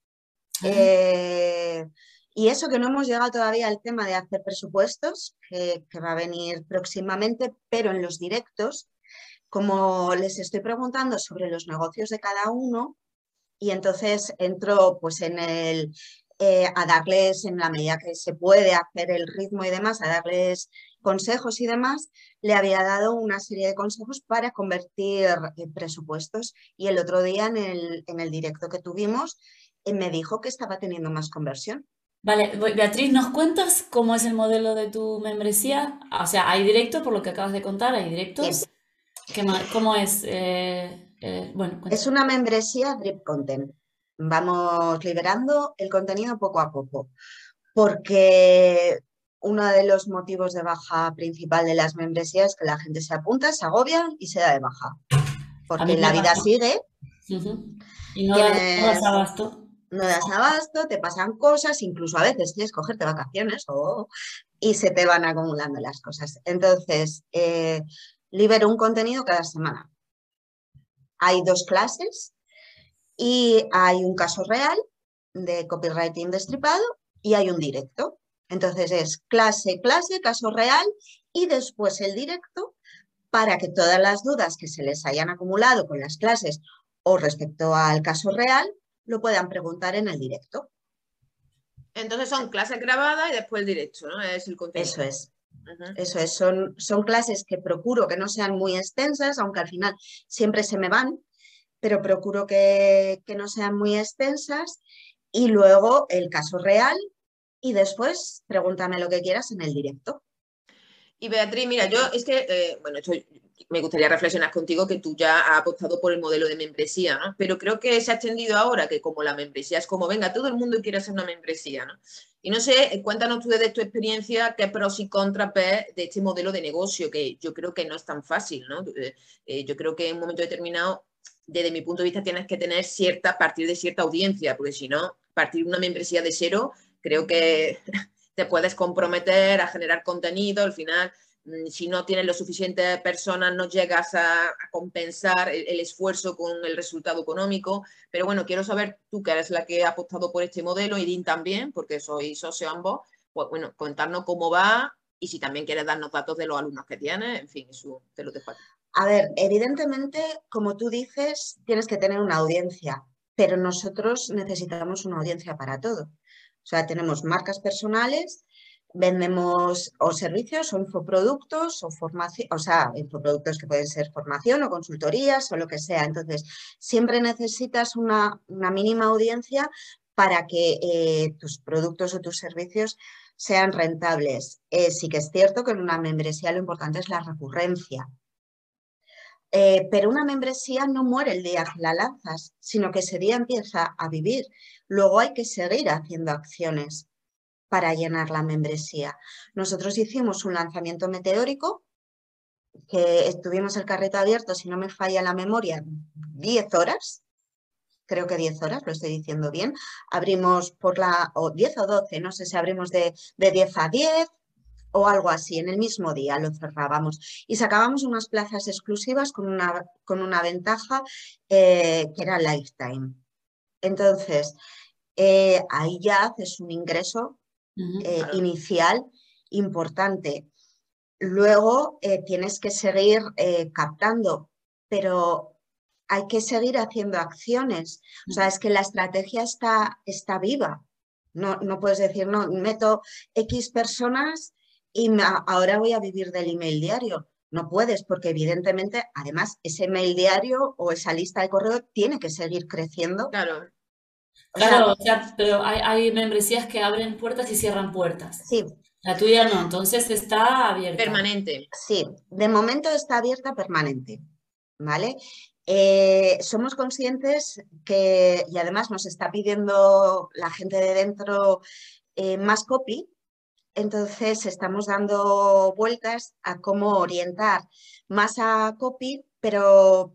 Eh, y eso que no hemos llegado todavía al tema de hacer presupuestos, que, va a venir próximamente, pero en los directos, como les estoy preguntando sobre los negocios de cada uno, y entonces entro pues en el, eh, a darles, en la medida que se puede hacer el ritmo y demás, a darles consejos y demás, le había dado una serie de consejos para convertir eh, presupuestos. Y el otro día en el, directo que tuvimos, eh, me dijo que estaba teniendo más conversión. Vale, Beatriz, ¿nos cuentas cómo es el modelo de tu membresía? O sea, hay directo, por lo que acabas de contar, hay directos. ¿Cómo es? Eh, bueno, es una membresía Drip Content. Vamos liberando el contenido poco a poco, porque uno de los motivos de baja principal de las membresías es que la gente se apunta, se agobia y se da de baja. Porque la vida sigue. Y no, das abasto. No das abasto, te pasan cosas, incluso a veces que cogerte vacaciones y se te van acumulando las cosas. Entonces, eh, libero un contenido cada semana. Hay dos clases y hay un caso real de copywriting destripado y hay un directo. Entonces es clase, clase, caso real y después el directo para que todas las dudas que se les hayan acumulado con las clases o respecto al caso real lo puedan preguntar en el directo. Entonces son clases grabadas y después el directo, ¿no? Es el Eso es. Eso es, son, son clases que procuro que no sean muy extensas, aunque al final siempre se me van, pero procuro que, que no sean muy extensas. Y luego el caso real, y después pregúntame lo que quieras en el directo. Y Beatriz, mira, yo es que, eh, bueno, me gustaría reflexionar contigo que tú ya has apostado por el modelo de membresía, ¿no? Pero creo que se ha extendido ahora que como la membresía es como, venga, todo el mundo quiere hacer una membresía, ¿no? Y no sé, cuéntanos tú desde tu experiencia qué pros y contras ves de este modelo de negocio, que yo creo que no es tan fácil, ¿no? Eh, eh, yo creo que en un momento determinado, desde mi punto de vista, tienes que tener cierta, partir de cierta audiencia, porque si no, partir una membresía de cero creo que te puedes comprometer a generar contenido, al final mm, si no tienes lo suficiente personas, no llegas a, compensar el, esfuerzo con el resultado económico. Pero bueno, quiero saber tú, que eres la que ha apostado por este modelo, y Dean también, porque soy socio ambos, pues bueno, contarnos cómo va y si también quieres darnos datos de los alumnos que tienes, en fin, eso te lo dejo aquí. A ver, evidentemente, como tú dices, tienes que tener una audiencia, pero nosotros necesitamos una audiencia para todo. O sea, tenemos marcas personales, vendemos o servicios o infoproductos o formación, o sea, infoproductos que pueden ser formación o consultorías o lo que sea. Entonces, siempre necesitas una, mínima audiencia para que eh, tus productos o tus servicios sean rentables. Eh, sí que es cierto que en una membresía lo importante es la recurrencia. Eh, pero una membresía no muere el día que la lanzas, sino que ese día empieza a vivir. Luego hay que seguir haciendo acciones para llenar la membresía. Nosotros hicimos un lanzamiento meteórico, que estuvimos el carrete abierto, si no me falla la memoria, 10 horas, creo que 10 horas, lo estoy diciendo bien. Abrimos por la, o 10 o 12, no sé si abrimos de, de 10 a 10 o algo así, en el mismo día lo cerrábamos y sacábamos unas plazas exclusivas con una, con una ventaja eh, que era lifetime. Entonces, eh, ahí ya haces un ingreso eh, inicial importante. Luego tienes que seguir captando, pero hay que seguir haciendo acciones. O sea, es que la estrategia está, está viva. No, no puedes decir, no, meto X personas y ahora voy a vivir del email diario. No puedes, porque evidentemente, además, ese email diario o esa lista de correo tiene que seguir creciendo. Claro. claro, pero hay, hay, membresías que abren puertas y cierran puertas. Sí. La tuya no, entonces está abierta. Permanente. Sí, de momento está abierta permanente. ¿Vale? Eh, somos conscientes que, y además nos está pidiendo la gente de dentro eh, más copy, entonces estamos dando vueltas a cómo orientar más a copy, pero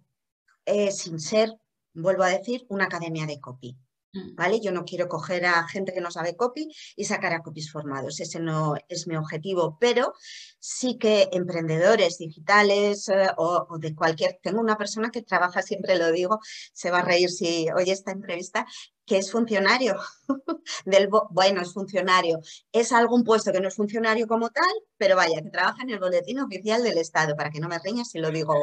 eh, sin ser, vuelvo a decir, una academia de copy. Mm. ¿Vale? Yo no quiero coger a gente que no sabe copy y sacar a copies formados, ese no es mi objetivo, pero sí que emprendedores digitales eh, o, de cualquier, tengo una persona que trabaja, siempre lo digo, se va a reír si oye esta entrevista, que es funcionario del, bueno, es funcionario, es algún puesto que no es funcionario como tal, pero vaya, que trabaja en el boletín oficial del Estado, para que no me riñas si lo digo,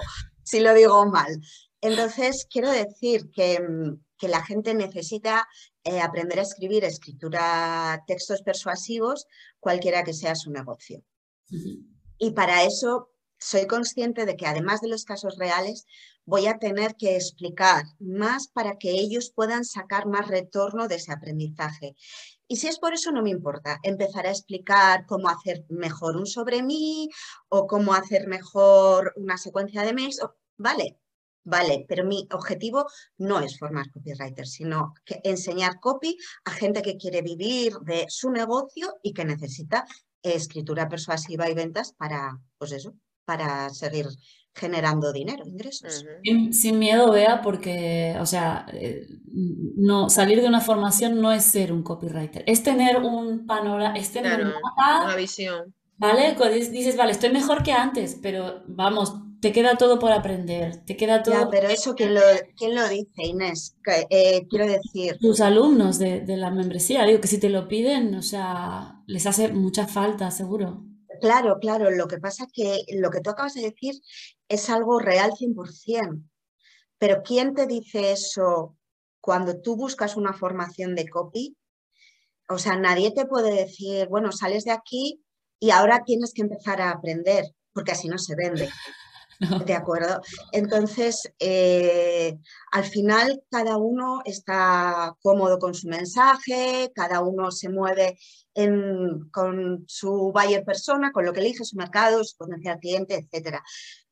si lo digo mal. Entonces, quiero decir que, mm, que la gente necesita eh, aprender a escribir escritura, textos persuasivos, cualquiera que sea su negocio. Y para eso soy consciente de que además de los casos reales, voy a tener que explicar más para que ellos puedan sacar más retorno de ese aprendizaje. Y si es por eso, no me importa. Empezar a explicar cómo hacer mejor un sobre mí o cómo hacer mejor una secuencia de mails. Vale, Vale, pero mi objetivo no es formar copywriter, sino que enseñar copy a gente que quiere vivir de su negocio y que necesita escritura persuasiva y ventas para, pues eso, para seguir generando dinero, ingresos. sin, miedo, vea, porque, o sea, eh, no, salir de una formación no es ser un copywriter, es tener un panorama, es tener una visión. ¿Vale? Dices, vale, estoy mejor que antes, pero vamos, te queda todo por aprender, te queda todo... pero eso, ¿quién lo, quién lo dice, Inés? Eh, quiero decir... Tus alumnos de, la membresía, digo que si te lo piden, o sea, les hace mucha falta, seguro. Claro, claro, lo que pasa es que lo que tú acabas de decir es algo real 100%, pero ¿quién te dice eso cuando tú buscas una formación de copy? O sea, nadie te puede decir, bueno, sales de aquí y ahora tienes que empezar a aprender, porque así no se vende. ¿De acuerdo? Entonces, eh, al final cada uno está cómodo con su mensaje, cada uno se mueve con su buyer persona, con lo que elige su mercado, su potencial cliente, etc.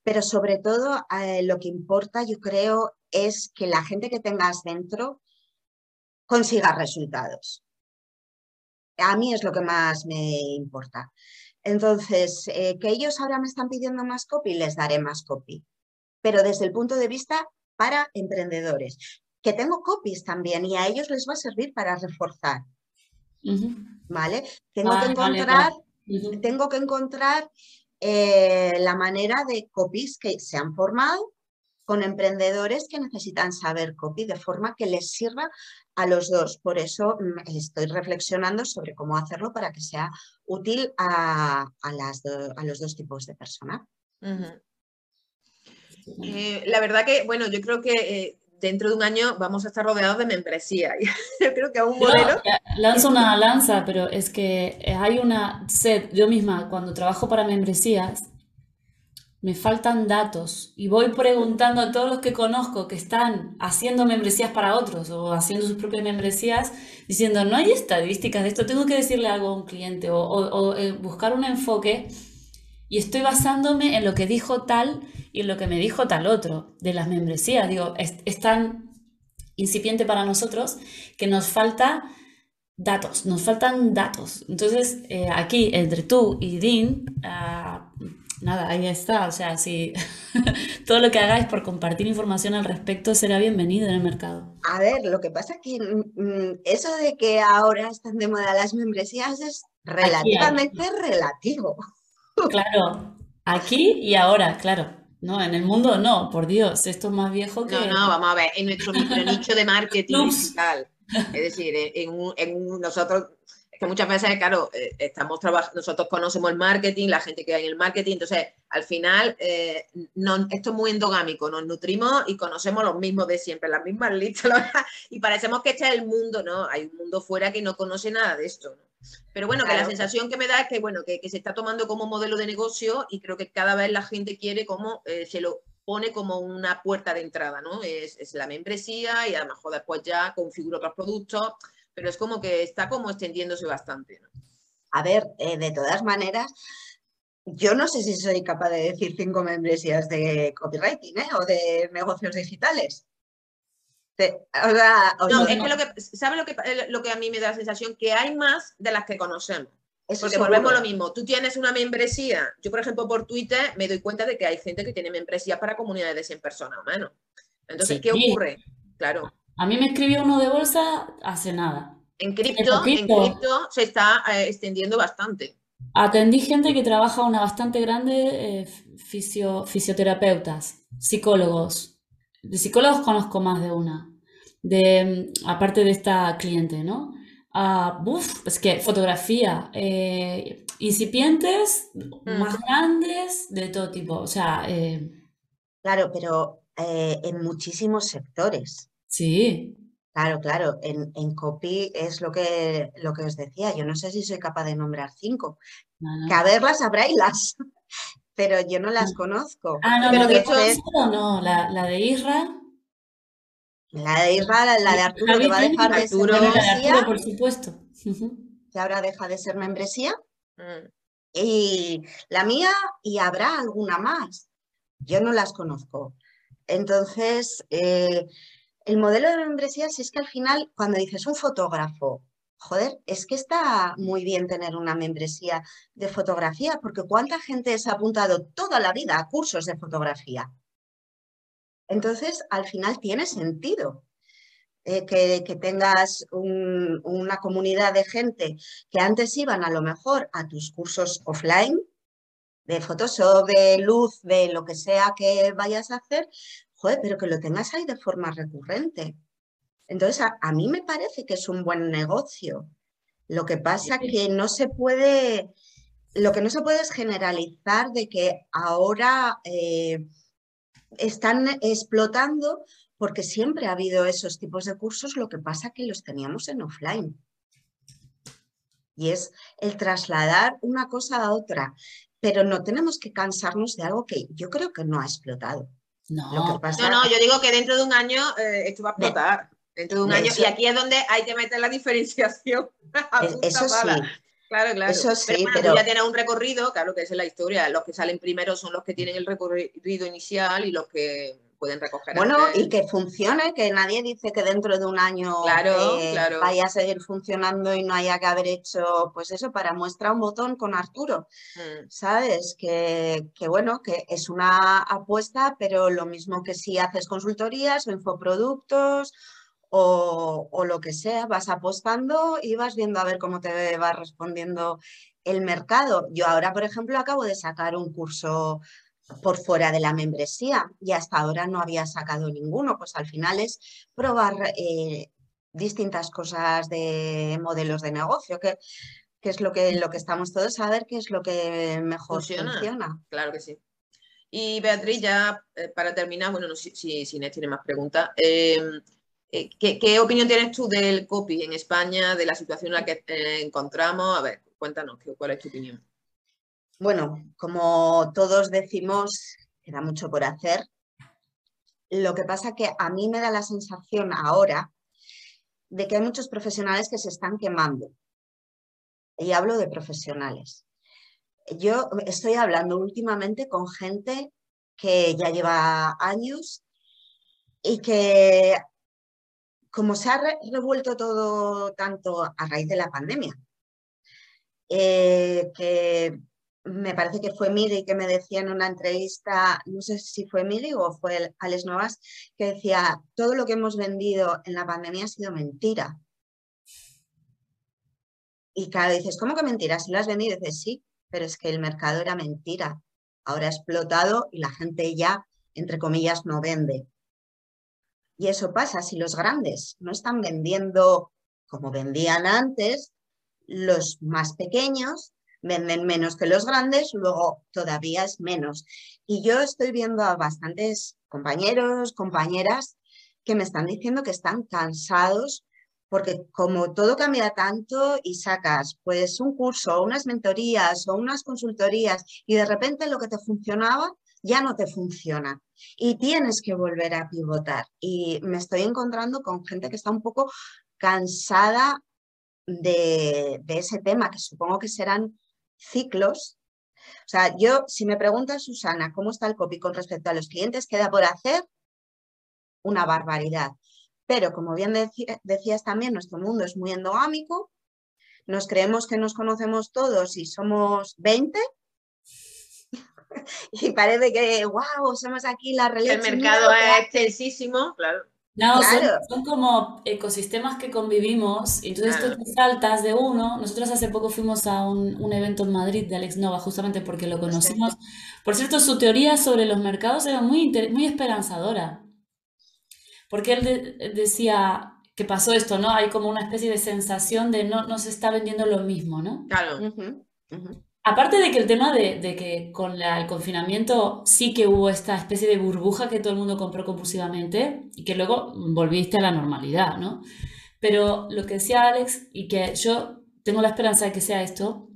Pero sobre todo eh, lo que importa, yo creo, es que la gente que tengas dentro consiga resultados. A mí es lo que más me importa. Entonces, eh, que ellos ahora me están pidiendo más copy, les daré más copy. Pero desde el punto de vista para emprendedores, que tengo copies también y a ellos les va a servir para reforzar. ¿Vale? Tengo que encontrar, tengo que encontrar eh, la manera de copies que se han formado con emprendedores que necesitan saber copy de forma que les sirva a los dos. Por eso mm, estoy reflexionando sobre cómo hacerlo para que sea útil a, las a los dos tipos de personas. Eh, la verdad que, bueno, yo creo que eh, dentro de un año vamos a estar rodeados de membresía. yo creo que a un modelo... lanzo una lanza, pero es que hay una sed, yo misma cuando trabajo para membresías, me faltan datos y voy preguntando a todos los que conozco que están haciendo membresías para otros o haciendo sus propias membresías, diciendo, no hay estadísticas de esto, tengo que decirle algo a un cliente o, eh, buscar un enfoque y estoy basándome en lo que dijo tal y lo que me dijo tal otro de las membresías. Digo, es, tan incipiente para nosotros que nos falta datos, nos faltan datos. Entonces, eh, aquí, entre tú y Dean, ah, nada, ahí está. O sea, si todo lo que hagáis por compartir información al respecto será bienvenido en el mercado. A ver, lo que pasa es que mm, mm, eso de que ahora están de moda las membresías es relativamente relativo. Claro, aquí y ahora, claro. No, en el mundo no, por Dios, esto es más viejo que... No, no, vamos a ver, en nuestro nicho de marketing digital. Es decir, en, en nosotros que muchas veces, claro, eh, estamos trabajando, nosotros conocemos el marketing, la gente que hay en el marketing, entonces al final eh, no, esto es muy endogámico, nos nutrimos y conocemos los mismos de siempre, las mismas listas, y parecemos que este es el mundo, ¿no? Hay un mundo fuera que no conoce nada de esto, ¿no? Pero bueno, que la sensación que me da es que, bueno, que, se está tomando como modelo de negocio y creo que cada vez la gente quiere como, eh, se lo pone como una puerta de entrada, ¿no? Es, es la membresía y a lo mejor después ya configuro otros productos pero es como que está como extendiéndose bastante. A ver, eh, de todas maneras, yo no sé si soy capaz de decir cinco membresías de copywriting ¿eh? o de negocios digitales. no, es que lo que, ¿sabe lo que, lo que a mí me da la sensación? Que hay más de las que conocemos. Porque volvemos a lo mismo. Tú tienes una membresía. Yo, por ejemplo, por Twitter me doy cuenta de que hay gente que tiene membresía para comunidades de 100 personas o menos. Entonces, ¿qué ocurre? Claro. A mí me escribió uno de bolsa hace nada. En cripto, en cripto se está eh, extendiendo bastante. Atendí gente que trabaja una bastante grande, eh, fisioterapeutas, psicólogos. De psicólogos conozco más de una. De, mm, aparte de esta cliente, ¿no? Uh, es que fotografía, eh, incipientes, mm. más grandes, de todo tipo. O sea. Claro, pero en muchísimos sectores. Sí. Claro, claro. En, copy es lo que, lo que os decía. Yo no sé si soy capaz de nombrar cinco. Que a verlas habráislas, pero yo no las conozco. Ah, no, pero no, no, la, la de Isra. La de Isra, la, de Arturo, que va a dejar de ser membresía. por supuesto. Que ahora deja de ser membresía. Mm. Y la mía, y habrá alguna más. Yo no las conozco. Entonces, eh, el modelo de membresías es que al final, cuando dices un fotógrafo, joder, es que está muy bien tener una membresía de fotografía, porque ¿cuánta gente se ha apuntado toda la vida a cursos de fotografía? Entonces, al final tiene sentido eh, que, tengas una comunidad de gente que antes iban a lo mejor a tus cursos offline, de Photoshop, de luz, de lo que sea que vayas a hacer, joder, pero que lo tengas ahí de forma recurrente. Entonces, a, mí me parece que es un buen negocio. Lo que pasa que no se puede, lo que no se puede es generalizar de que ahora eh, están explotando porque siempre ha habido esos tipos de cursos, lo que pasa que los teníamos en offline. Y es el trasladar una cosa a otra, pero no tenemos que cansarnos de algo que yo creo que no ha explotado. No, no, yo digo que dentro de un año eh, esto va a explotar. Dentro de un año. y aquí es donde hay que meter la diferenciación. eso sí. Claro, claro. Eso sí, pero, ya tiene un recorrido, claro que esa es la historia. Los que salen primero son los que tienen el recorrido inicial y los que pueden recoger. Bueno, y que funcione, que nadie dice que dentro de un año eh, vaya a seguir funcionando y no haya que haber hecho, pues eso, para muestra un botón con Arturo. Mm. ¿Sabes? Que, bueno, que es una apuesta, pero lo mismo que si haces consultorías o infoproductos o, o, lo que sea, vas apostando y vas viendo a ver cómo te va respondiendo el mercado. Yo ahora, por ejemplo, acabo de sacar un curso por fuera de la membresía y hasta ahora no había sacado ninguno. Pues al final es probar eh, distintas cosas de modelos de negocio, que, es lo que, lo que estamos todos a ver qué es lo que mejor funciona. Claro que sí. Y Beatriz, ya eh, para terminar, bueno, no sé si, si Inés tiene más preguntas. Em, eh, ¿qué, opinión tienes tú del copy en España, de la situación en la que encontramos? A ver, cuéntanos, ¿cuál es tu opinión? Bueno, como todos decimos, queda mucho por hacer. Lo que pasa que a mí me da la sensación ahora de que hay muchos profesionales que se están quemando. Y hablo de profesionales. Yo estoy hablando últimamente con gente que ya lleva años y que como se ha revuelto todo tanto a raíz de la pandemia, eh, que me parece que fue Miri que me decía en una entrevista, no sé si fue Miri o fue Alex Novas, que decía, todo lo que hemos vendido en la pandemia ha sido mentira. Y claro, dices, ¿cómo que mentira? Si lo has vendido, dices, sí, pero es que el mercado era mentira. Ahora ha explotado y la gente ya, entre comillas, no vende. Y eso pasa si los grandes no están vendiendo como vendían antes, los más pequeños venden menos que los grandes, luego todavía es menos. Y yo estoy viendo a bastantes compañeros, compañeras que me están diciendo que están cansados porque como todo cambia tanto y sacas pues un curso, unas mentorías o unas consultorías y de repente lo que te funcionaba ya no te funciona y tienes que volver a pivotar. Y me estoy encontrando con gente que está un poco cansada de, de ese tema, que supongo que serán ciclos. O sea, yo, si me pregunta Susana cómo está el copy con respecto a los clientes, queda por hacer una barbaridad. Pero como bien decías también, nuestro mundo es muy endogámico, nos creemos que nos conocemos todos y somos 20 y parece que, wow, somos aquí la realidad. El mercado es extensísimo, claro. No, son, como ecosistemas que convivimos, y entonces tú te saltas de uno. Nosotros hace poco fuimos a un, evento en Madrid de Alex Nova, justamente porque lo conocimos. Por cierto, su teoría sobre los mercados era muy, muy esperanzadora, porque él decía que pasó esto, ¿no? Hay como una especie de sensación de no, no se está vendiendo lo mismo, ¿no? Claro. Aparte de que el tema de, que con el confinamiento sí que hubo esta especie de burbuja que todo el mundo compró compulsivamente y que luego volviste a la normalidad, ¿no? Pero lo que decía Alex, y que yo tengo la esperanza de que sea esto,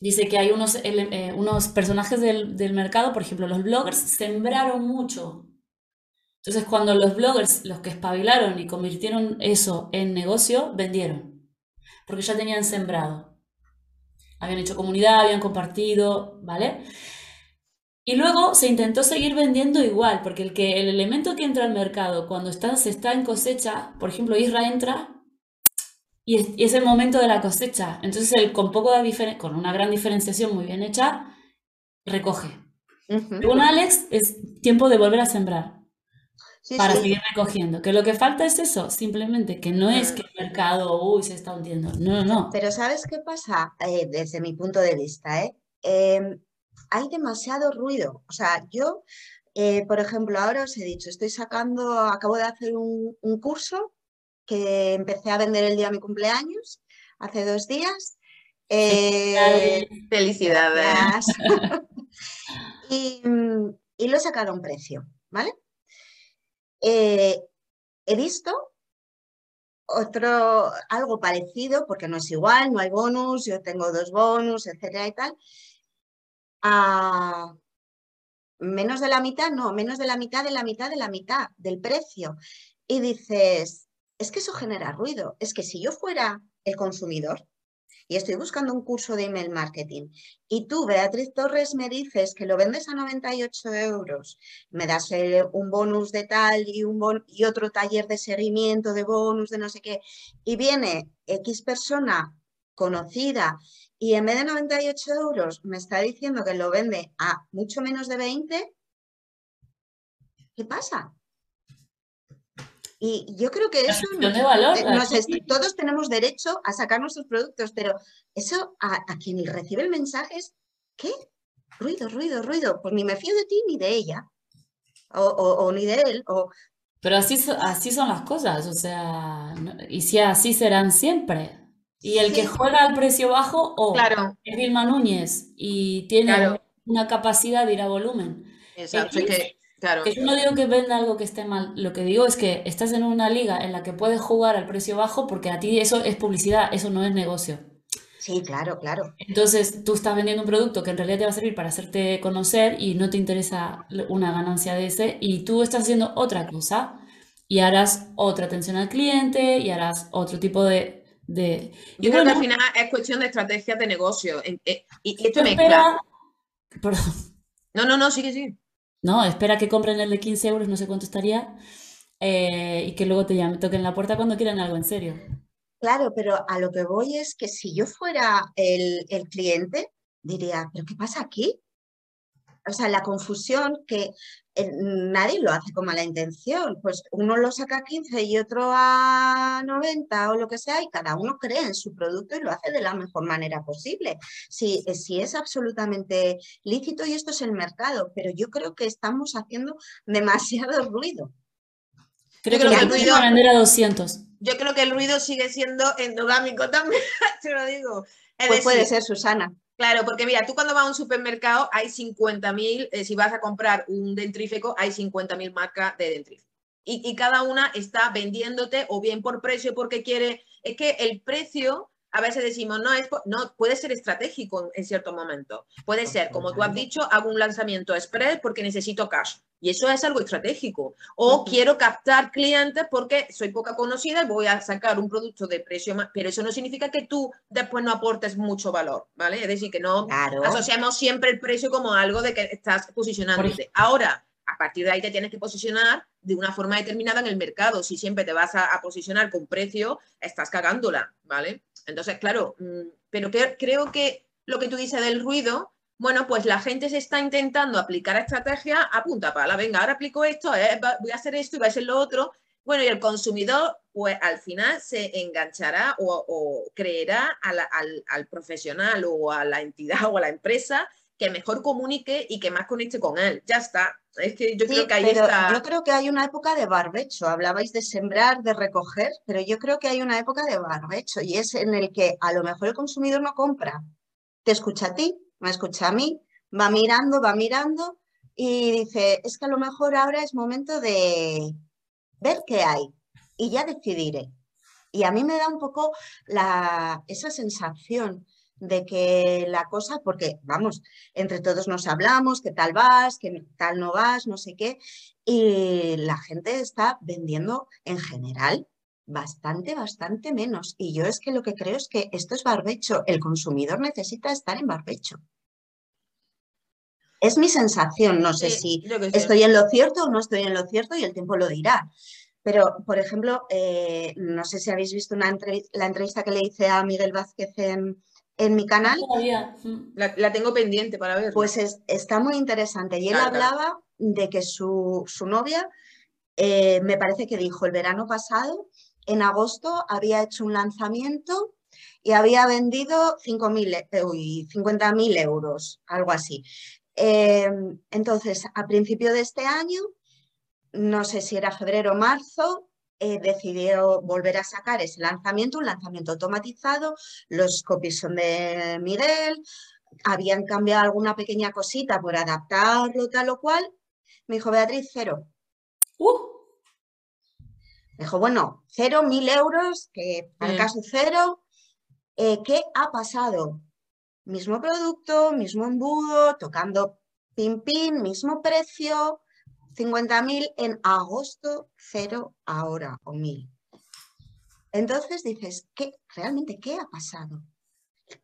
dice que hay unos, eh, unos personajes del, del mercado, por ejemplo, los bloggers, sembraron mucho. Entonces, cuando los bloggers, los que espabilaron y convirtieron eso en negocio, vendieron, porque ya tenían sembrado habían hecho comunidad, habían compartido, ¿vale? Y luego se intentó seguir vendiendo igual, porque el, que, el elemento que entra al mercado cuando está, se está en cosecha, por ejemplo, Isra entra y es, el momento de la cosecha. Entonces, él, con, poco de con una gran diferenciación muy bien hecha, recoge. Según Alex, es tiempo de volver a sembrar para seguir recogiendo. Que lo que falta es eso, simplemente, que no es que el mercado uy, se está hundiendo. No, no. Pero ¿sabes qué pasa? Eh, desde mi punto de vista, ¿eh? Em, hay demasiado ruido. O sea, yo, eh, por ejemplo, ahora os he dicho, estoy sacando, acabo de hacer un, curso que empecé a vender el día de mi cumpleaños, hace dos días. Felicidades. y, y lo he sacado a un precio, ¿vale? Eh, he visto otro, algo parecido, porque no es igual, no hay bonus, yo tengo dos bonus, etcétera y tal, a menos de la mitad, no, menos de la mitad de la mitad de la mitad del precio. Y dices, es que eso genera ruido, es que si yo fuera el consumidor, y estoy buscando un curso de email marketing. Y tú, Beatriz Torres, me dices que lo vendes a 98 euros, me das un bonus de tal y, un y otro taller de seguimiento de bonus de no sé qué, y viene X persona conocida y en vez de 98 euros me está diciendo que lo vende a mucho menos de 20, ¿qué pasa? Y yo creo que eso, de valor, eh, todos tenemos derecho a sacar nuestros productos, pero eso a, quien recibe el mensaje es, ¿qué? Ruido, ruido, ruido. Pues ni me fío de ti ni de ella, o, ni de él, o... Pero así, así son las cosas, o sea, y si así serán siempre. Y el que juega al precio bajo, o es Vilma Núñez y tiene una capacidad de ir a volumen. Exacto, que Claro. yo no digo que venda algo que esté mal, lo que digo es que estás en una liga en la que puedes jugar al precio bajo porque a ti eso es publicidad, eso no es negocio. Sí, claro, claro. Entonces tú estás vendiendo un producto que en realidad te va a servir para hacerte conocer y no te interesa una ganancia de ese y tú estás haciendo otra cosa y harás otra atención al cliente y harás otro tipo de... de... Yo creo que al final es cuestión de estrategias de negocio. Eh, y esto. Perdón. No, no, no, sigue, sigue. ¿No? Espera que compren el de 15 euros, no sé cuánto estaría, eh, y que luego te llamen, toquen la puerta cuando quieran algo en serio. Claro, pero a lo que voy es que si yo fuera el, el cliente, diría, ¿pero qué pasa aquí? O sea, la confusión que nadie lo hace con mala intención, pues uno lo saca a 15 y otro a 90 o lo que sea y cada uno cree en su producto y lo hace de la mejor manera posible. Si, si es absolutamente lícito y esto es el mercado, pero yo creo que estamos haciendo demasiado ruido. Creo que, el ruido, vender a 200. Yo creo que el ruido sigue siendo endogámico también, te lo digo. pues puede ser, Susana. Claro, porque mira, tú cuando vas a un supermercado hay 50.000, eh, si vas a comprar un dentrífico, hay 50.000 marcas de dentrífico. Y, y, cada una está vendiéndote o bien por precio porque quiere, es que el precio a veces decimos, no, es, no, puede ser estratégico en, cierto momento. Puede ser, como tú has dicho, hago un lanzamiento express porque necesito cash. Y eso es algo estratégico. O quiero captar clientes porque soy poca conocida y voy a sacar un producto de precio más. Pero eso no significa que tú después no aportes mucho valor, ¿vale? Es decir, que no asociamos siempre el precio como algo de que estás posicionándote. Ahora, a partir de ahí te tienes que posicionar de una forma determinada en el mercado. Si siempre te vas a, a posicionar con precio, estás cagándola, ¿vale? Entonces, claro, mm, pero creo que lo que tú dices del ruido, bueno, pues la gente se está intentando aplicar estrategia a punta pala. Venga, ahora aplico esto, eh, voy a hacer esto y va a ser lo otro. Bueno, y el consumidor, pues al final se enganchará o, creerá al, profesional o a la entidad o a la empresa que mejor comunique y que más conecte con él. Ya está. Es que yo creo que ahí está. Yo creo que hay una época de barbecho. Hablabais de sembrar, de recoger, pero yo creo que hay una época de barbecho y es en el que a lo mejor el consumidor no compra. Te escucha a ti, me escucha a mí, va mirando, va mirando y dice, es que a lo mejor ahora es momento de ver qué hay y ya decidiré. Y a mí me da un poco la, esa sensación de que la cosa, porque vamos, entre todos nos hablamos, qué tal vas, qué tal no vas, no sé qué, y la gente está vendiendo en general bastante, bastante menos. Y yo es que lo que creo es que esto es barbecho, el consumidor necesita estar en barbecho. Es mi sensación, no sé si estoy en lo cierto o no estoy en lo cierto y el tiempo lo dirá. Pero, por ejemplo, eh, no sé si habéis visto una la entrevista que le hice a Miguel Vázquez en, en mi canal. La, tengo pendiente para ver. Pues está muy interesante. Y él hablaba de que su, novia, eh, me parece que dijo el verano pasado, en agosto había hecho un lanzamiento y había vendido 50.000 eh, euros, algo así. Em, entonces, a principio de este año, no sé si era febrero o marzo, eh, decidió volver a sacar ese lanzamiento, un lanzamiento automatizado, los copies son de Miguel, habían cambiado alguna pequeña cosita por adaptarlo tal o cual. Me dijo, Beatriz, cero. Uh. Dijo, bueno, cero, mil euros, que el caso cero. Eh, ¿Qué ha pasado? Mismo producto, mismo embudo, tocando pin pin, mismo precio, 50.000 en agosto, cero ahora o mil. Entonces dices, ¿qué, ¿realmente qué ha pasado?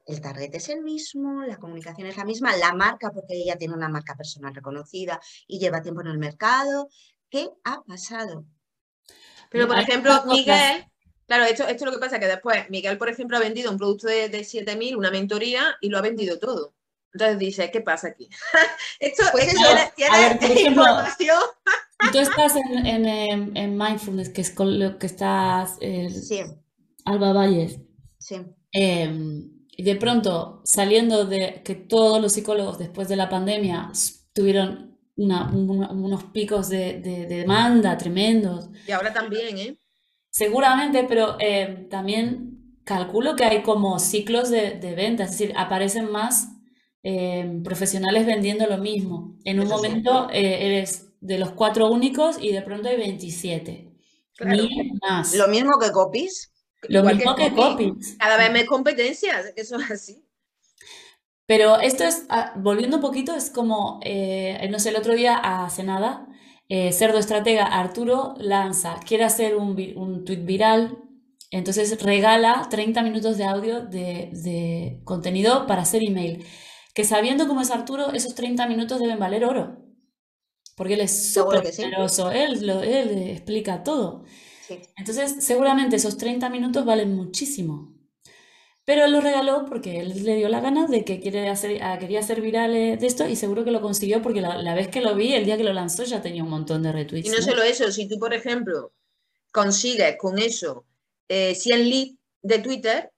El target es el mismo, la comunicación es la misma, la marca, porque ella tiene una marca personal reconocida y lleva tiempo en el mercado. ¿Qué ha pasado? Pero, por ejemplo, Miguel, claro, esto, esto es lo que pasa, que después Miguel, por ejemplo, ha vendido un producto de, de 7.000, una mentoría, y lo ha vendido todo. Entonces dice, ¿qué pasa aquí? Esto, pues tiene, información. tú estás en, en, en mindfulness, que es con lo que estás, eh, Sí, Alba Valles. sí. Eh, y de pronto, saliendo de que todos los psicólogos después de la pandemia tuvieron una- unos picos de, de- de demanda tremendos, Y ahora también, ¿eh? seguramente, pero eh, también calculo que hay como ciclos de, de ventas, es decir, aparecen más eh, profesionales vendiendo lo mismo. En un Eso sí. momento eh, eres de los cuatro únicos y de pronto hay 27. Claro. Más. Lo mismo que copies. Lo Igual mismo que copy. copies. Cada vez más competencias, eso es así. Pero esto es, ah, volviendo un poquito, es como, eh, no sé, el otro día hace nada, eh, Cerdo Estratega Arturo lanza, quiere hacer un, un tweet viral, entonces regala 30 minutos de audio de, de contenido para hacer email. Que sabiendo cómo es Arturo, esos 30 minutos deben valer oro. Porque él es súper sí. generoso, él, lo- él explica todo. Sí. Entonces, seguramente esos 30 minutos valen muchísimo. Pero él lo regaló porque él le dio la gana de que quiere hacer, ah, quería hacer viral eh, de esto y seguro que lo consiguió porque la, la vez que lo vi, el día que lo lanzó, ya tenía un montón de retweets. Y no ¿no? solo eso, si tú, por ejemplo, consigues con eso eh, 100 leads de Twitter,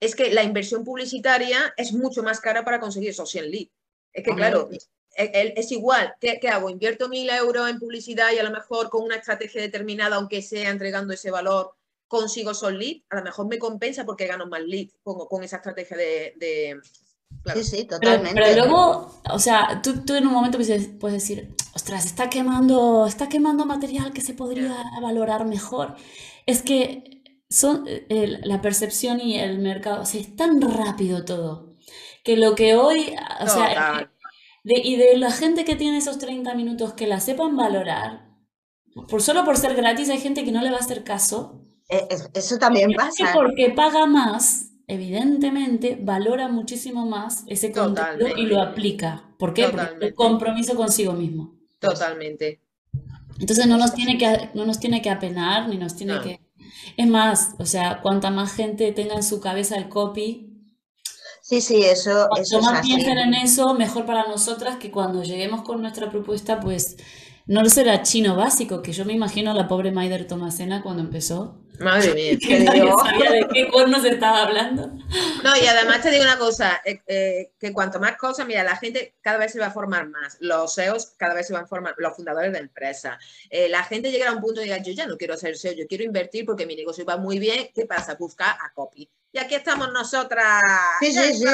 es que la inversión publicitaria es mucho más cara para conseguir esos 100 leads. Es que, claro, es, es- es igual. ¿Qué, qué hago? Invierto 1.000 euros en publicidad y a lo mejor con una estrategia determinada, aunque sea entregando ese valor, consigo esos leads. A lo mejor me compensa porque gano más leads con, con esa estrategia de... de- claro. Sí, sí, Pero, totalmente. pero luego, o sea, tú, tú en un momento puedes, puedes decir, ostras, está quemando, está quemando material que se podría valorar mejor. Es que son, eh, el- la percepción y el mercado, o sea, es tan rápido todo, que lo que hoy, o sea, de- y de la gente que tiene esos 30 minutos que la sepan valorar, por solo por ser gratis, hay gente que no le va a hacer caso. Eh, es- Eso también pasa. porque paga más, evidentemente, valora muchísimo más ese contenido y lo aplica. ¿Por qué? Porque es Totalmente. el compromiso consigo mismo. Totalmente. Entonces no nos tiene que, no nos tiene que apenar, ni nos tiene No. que... Es más, o sea, cuanta más gente tenga en su cabeza el copy, Sí, sí, eso, eso cuanto es más así. piensen en eso, mejor para nosotras que cuando lleguemos con nuestra propuesta, pues no será chino básico, que yo me imagino a la pobre Maider Tomasena cuando empezó, Madre mía. que nadie digo? sabía de qué cuernos estaba hablando. No, y además te digo una cosa, eh, eh, que cuanto más cosas, mira, la gente cada vez se va a formar más, los SEOs cada vez se van a formar, los fundadores de empresas, Eh, la gente llegará a un punto y diga, yo ya no quiero ser SEO, yo quiero invertir porque mi negocio va muy bien, ¿qué pasa? Busca a copy. Y aquí estamos nosotras. Sí, ¡Ya sí, sí.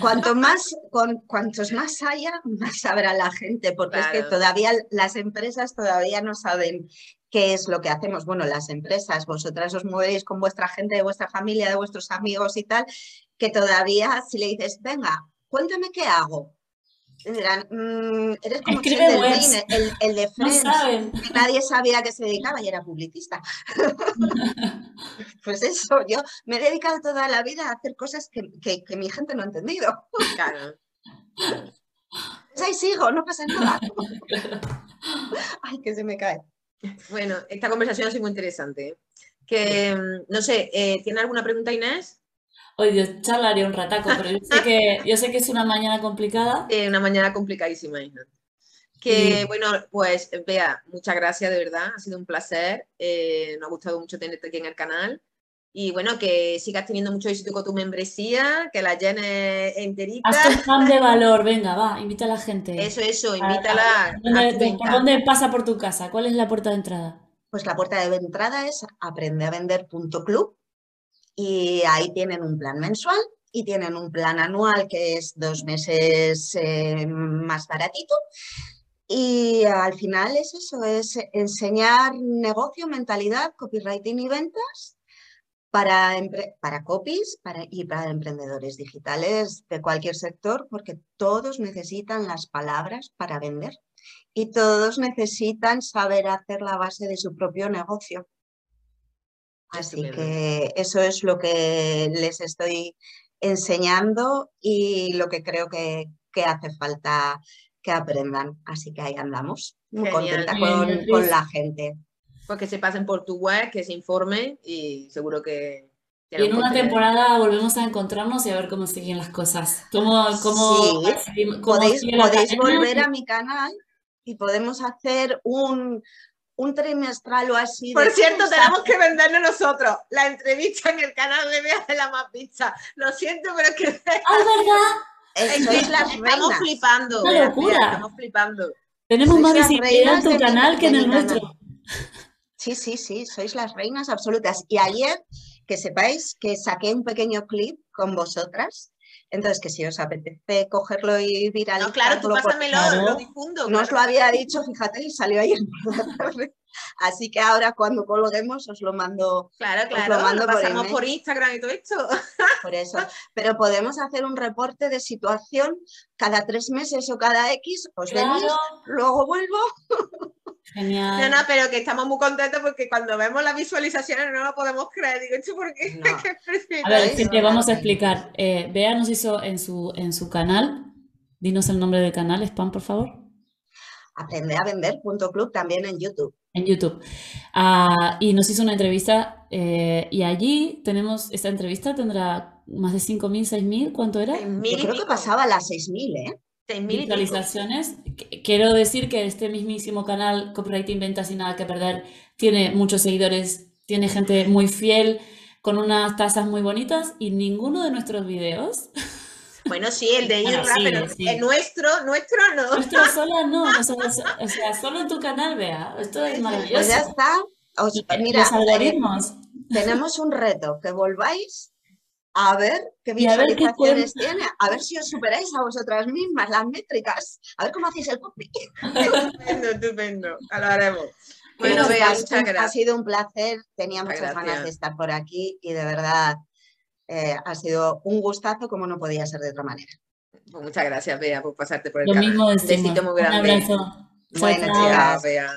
Cuanto más, con, cuantos más haya, más sabrá la gente, porque es que todavía las empresas todavía no saben qué es lo que hacemos. Bueno, las empresas, vosotras os movéis con vuestra gente, de vuestra familia, de vuestros amigos y tal, que todavía si le dices, venga, cuéntame qué hago. Dirán, "Mm, eres como el, el de Friends, que nadie sabía a qué se dedicaba y era publicista. pues eso, yo me he dedicado toda la vida a hacer cosas que, que- que mi gente no ha entendido. Claro. Pues ahí sigo, no pasa nada. Ay, que se me cae. Bueno, esta conversación ha sido muy interesante. ¿eh? Que, mm, no sé, eh, ¿tiene alguna pregunta Inés? Hoy Dios, charlaría un rataco, pero yo sé que, yo sé que es una mañana complicada. Una mañana complicadísima, Inés. Que bueno, pues vea, muchas gracias de verdad, ha sido un placer, eh, nos ha gustado mucho tenerte aquí en el canal y bueno, que sigas teniendo mucho éxito con tu membresía, que la llenes enterita. Haz tu fan de valor, venga, va, invita a la gente. Eso, eso, invítala ¿Dónde, dónde pasa por tu casa? ¿Cuál es la puerta de entrada? Pues la puerta de entrada es aprendeavender.club y ahí tienen un plan mensual y tienen un plan anual que es dos meses eh, más baratito. Y al final es eso, es enseñar negocio, mentalidad, copywriting y ventas para, para copies para, y para emprendedores digitales de cualquier sector, porque todos necesitan las palabras para vender y todos necesitan saber hacer la base de su propio negocio. Así que eso es lo que les estoy enseñando y lo que creo que, que hace falta que aprendan. Así que ahí andamos, muy Genial. contenta con, la gente. Pues que se pasen por tu web, que se informen y seguro que... Y en una temporada volvemos a encontrarnos y a ver cómo siguen las cosas. Cómo, cómo, Sí, cómo Podéis, volver a mi canal y podemos hacer un, un trimestral o así. Por cierto, tenemos que venderlo nosotros. La entrevista en el canal de Bea de la más pizza. Lo siento, pero es que ¡Ah, es verdad! Es sois que las estamos reinas. flipando. Una locura. Bea, estamos flipando. Tenemos Sois más visibilidad en tu canal que en el nuestro. canal. Sí, sí, sí, sois las reinas absolutas. Y ayer, que sepáis que saqué un pequeño clip con vosotras. Entonces, que si os apetece cogerlo y viralizarlo, No, claro, tú por- pásamelo, Claro. lo difundo. no os lo había dicho, fíjate, y salió ayer por la tarde. Así que ahora cuando colguemos os lo mando Claro, Os lo claro, mando lo por pasamos email. por Instagram y todo esto. por eso. Pero podemos hacer un reporte de situación cada tres meses o cada X, os venís, Claro, luego vuelvo. genial. No, no, pero que estamos muy contentos porque cuando vemos las visualizaciones no lo podemos creer. Digo, ¿esto por qué? No. Qué precioso. A ver, sí, te vamos a explicar. Eh, Bea nos hizo en su, en su canal. Dinos el nombre del canal, Spam, por favor. Aprende a vender.club también en YouTube. En YouTube. Ah, y nos hizo una entrevista. eh, y allí tenemos. Esta entrevista tendrá más de 5.000, 6.000. ¿Cuánto era? Seis Yo creo que pasaba a las 6.000, ¿eh? seis mil y pico. visualizaciones. Qu- Quiero decir que este mismísimo canal, Copywriting Ventas sin nada que perder, tiene muchos seguidores, tiene gente muy fiel, con unas tasas muy bonitas y ninguno de nuestros videos, Bueno, sí, el de Bueno, Irra, sí, pero sí. el nuestro, nuestro no. nuestro sola no, o sea, so- o sea, solo en tu canal, Bea, esto es Pues ya maravilloso. está. Os- Y, eh, mira, los algoritmos. tenemos un reto, que volváis a ver qué ver visualizaciones tiene, a ver si os superáis a vosotras mismas las métricas, a ver cómo hacéis el copy. Estupendo, estupendo. Lo haremos. Bueno, Bueno, Bea, Pues, muchas ha sido un placer, tenía Muchas ganas de estar por aquí y de verdad eh, ha sido un gustazo como no podía ser de otra manera. Pues muchas gracias, Bea, por pasarte por el Lo canal. mismo Un besito muy Un grande. abrazo. Bueno, chao. chicas. Chao, Bea.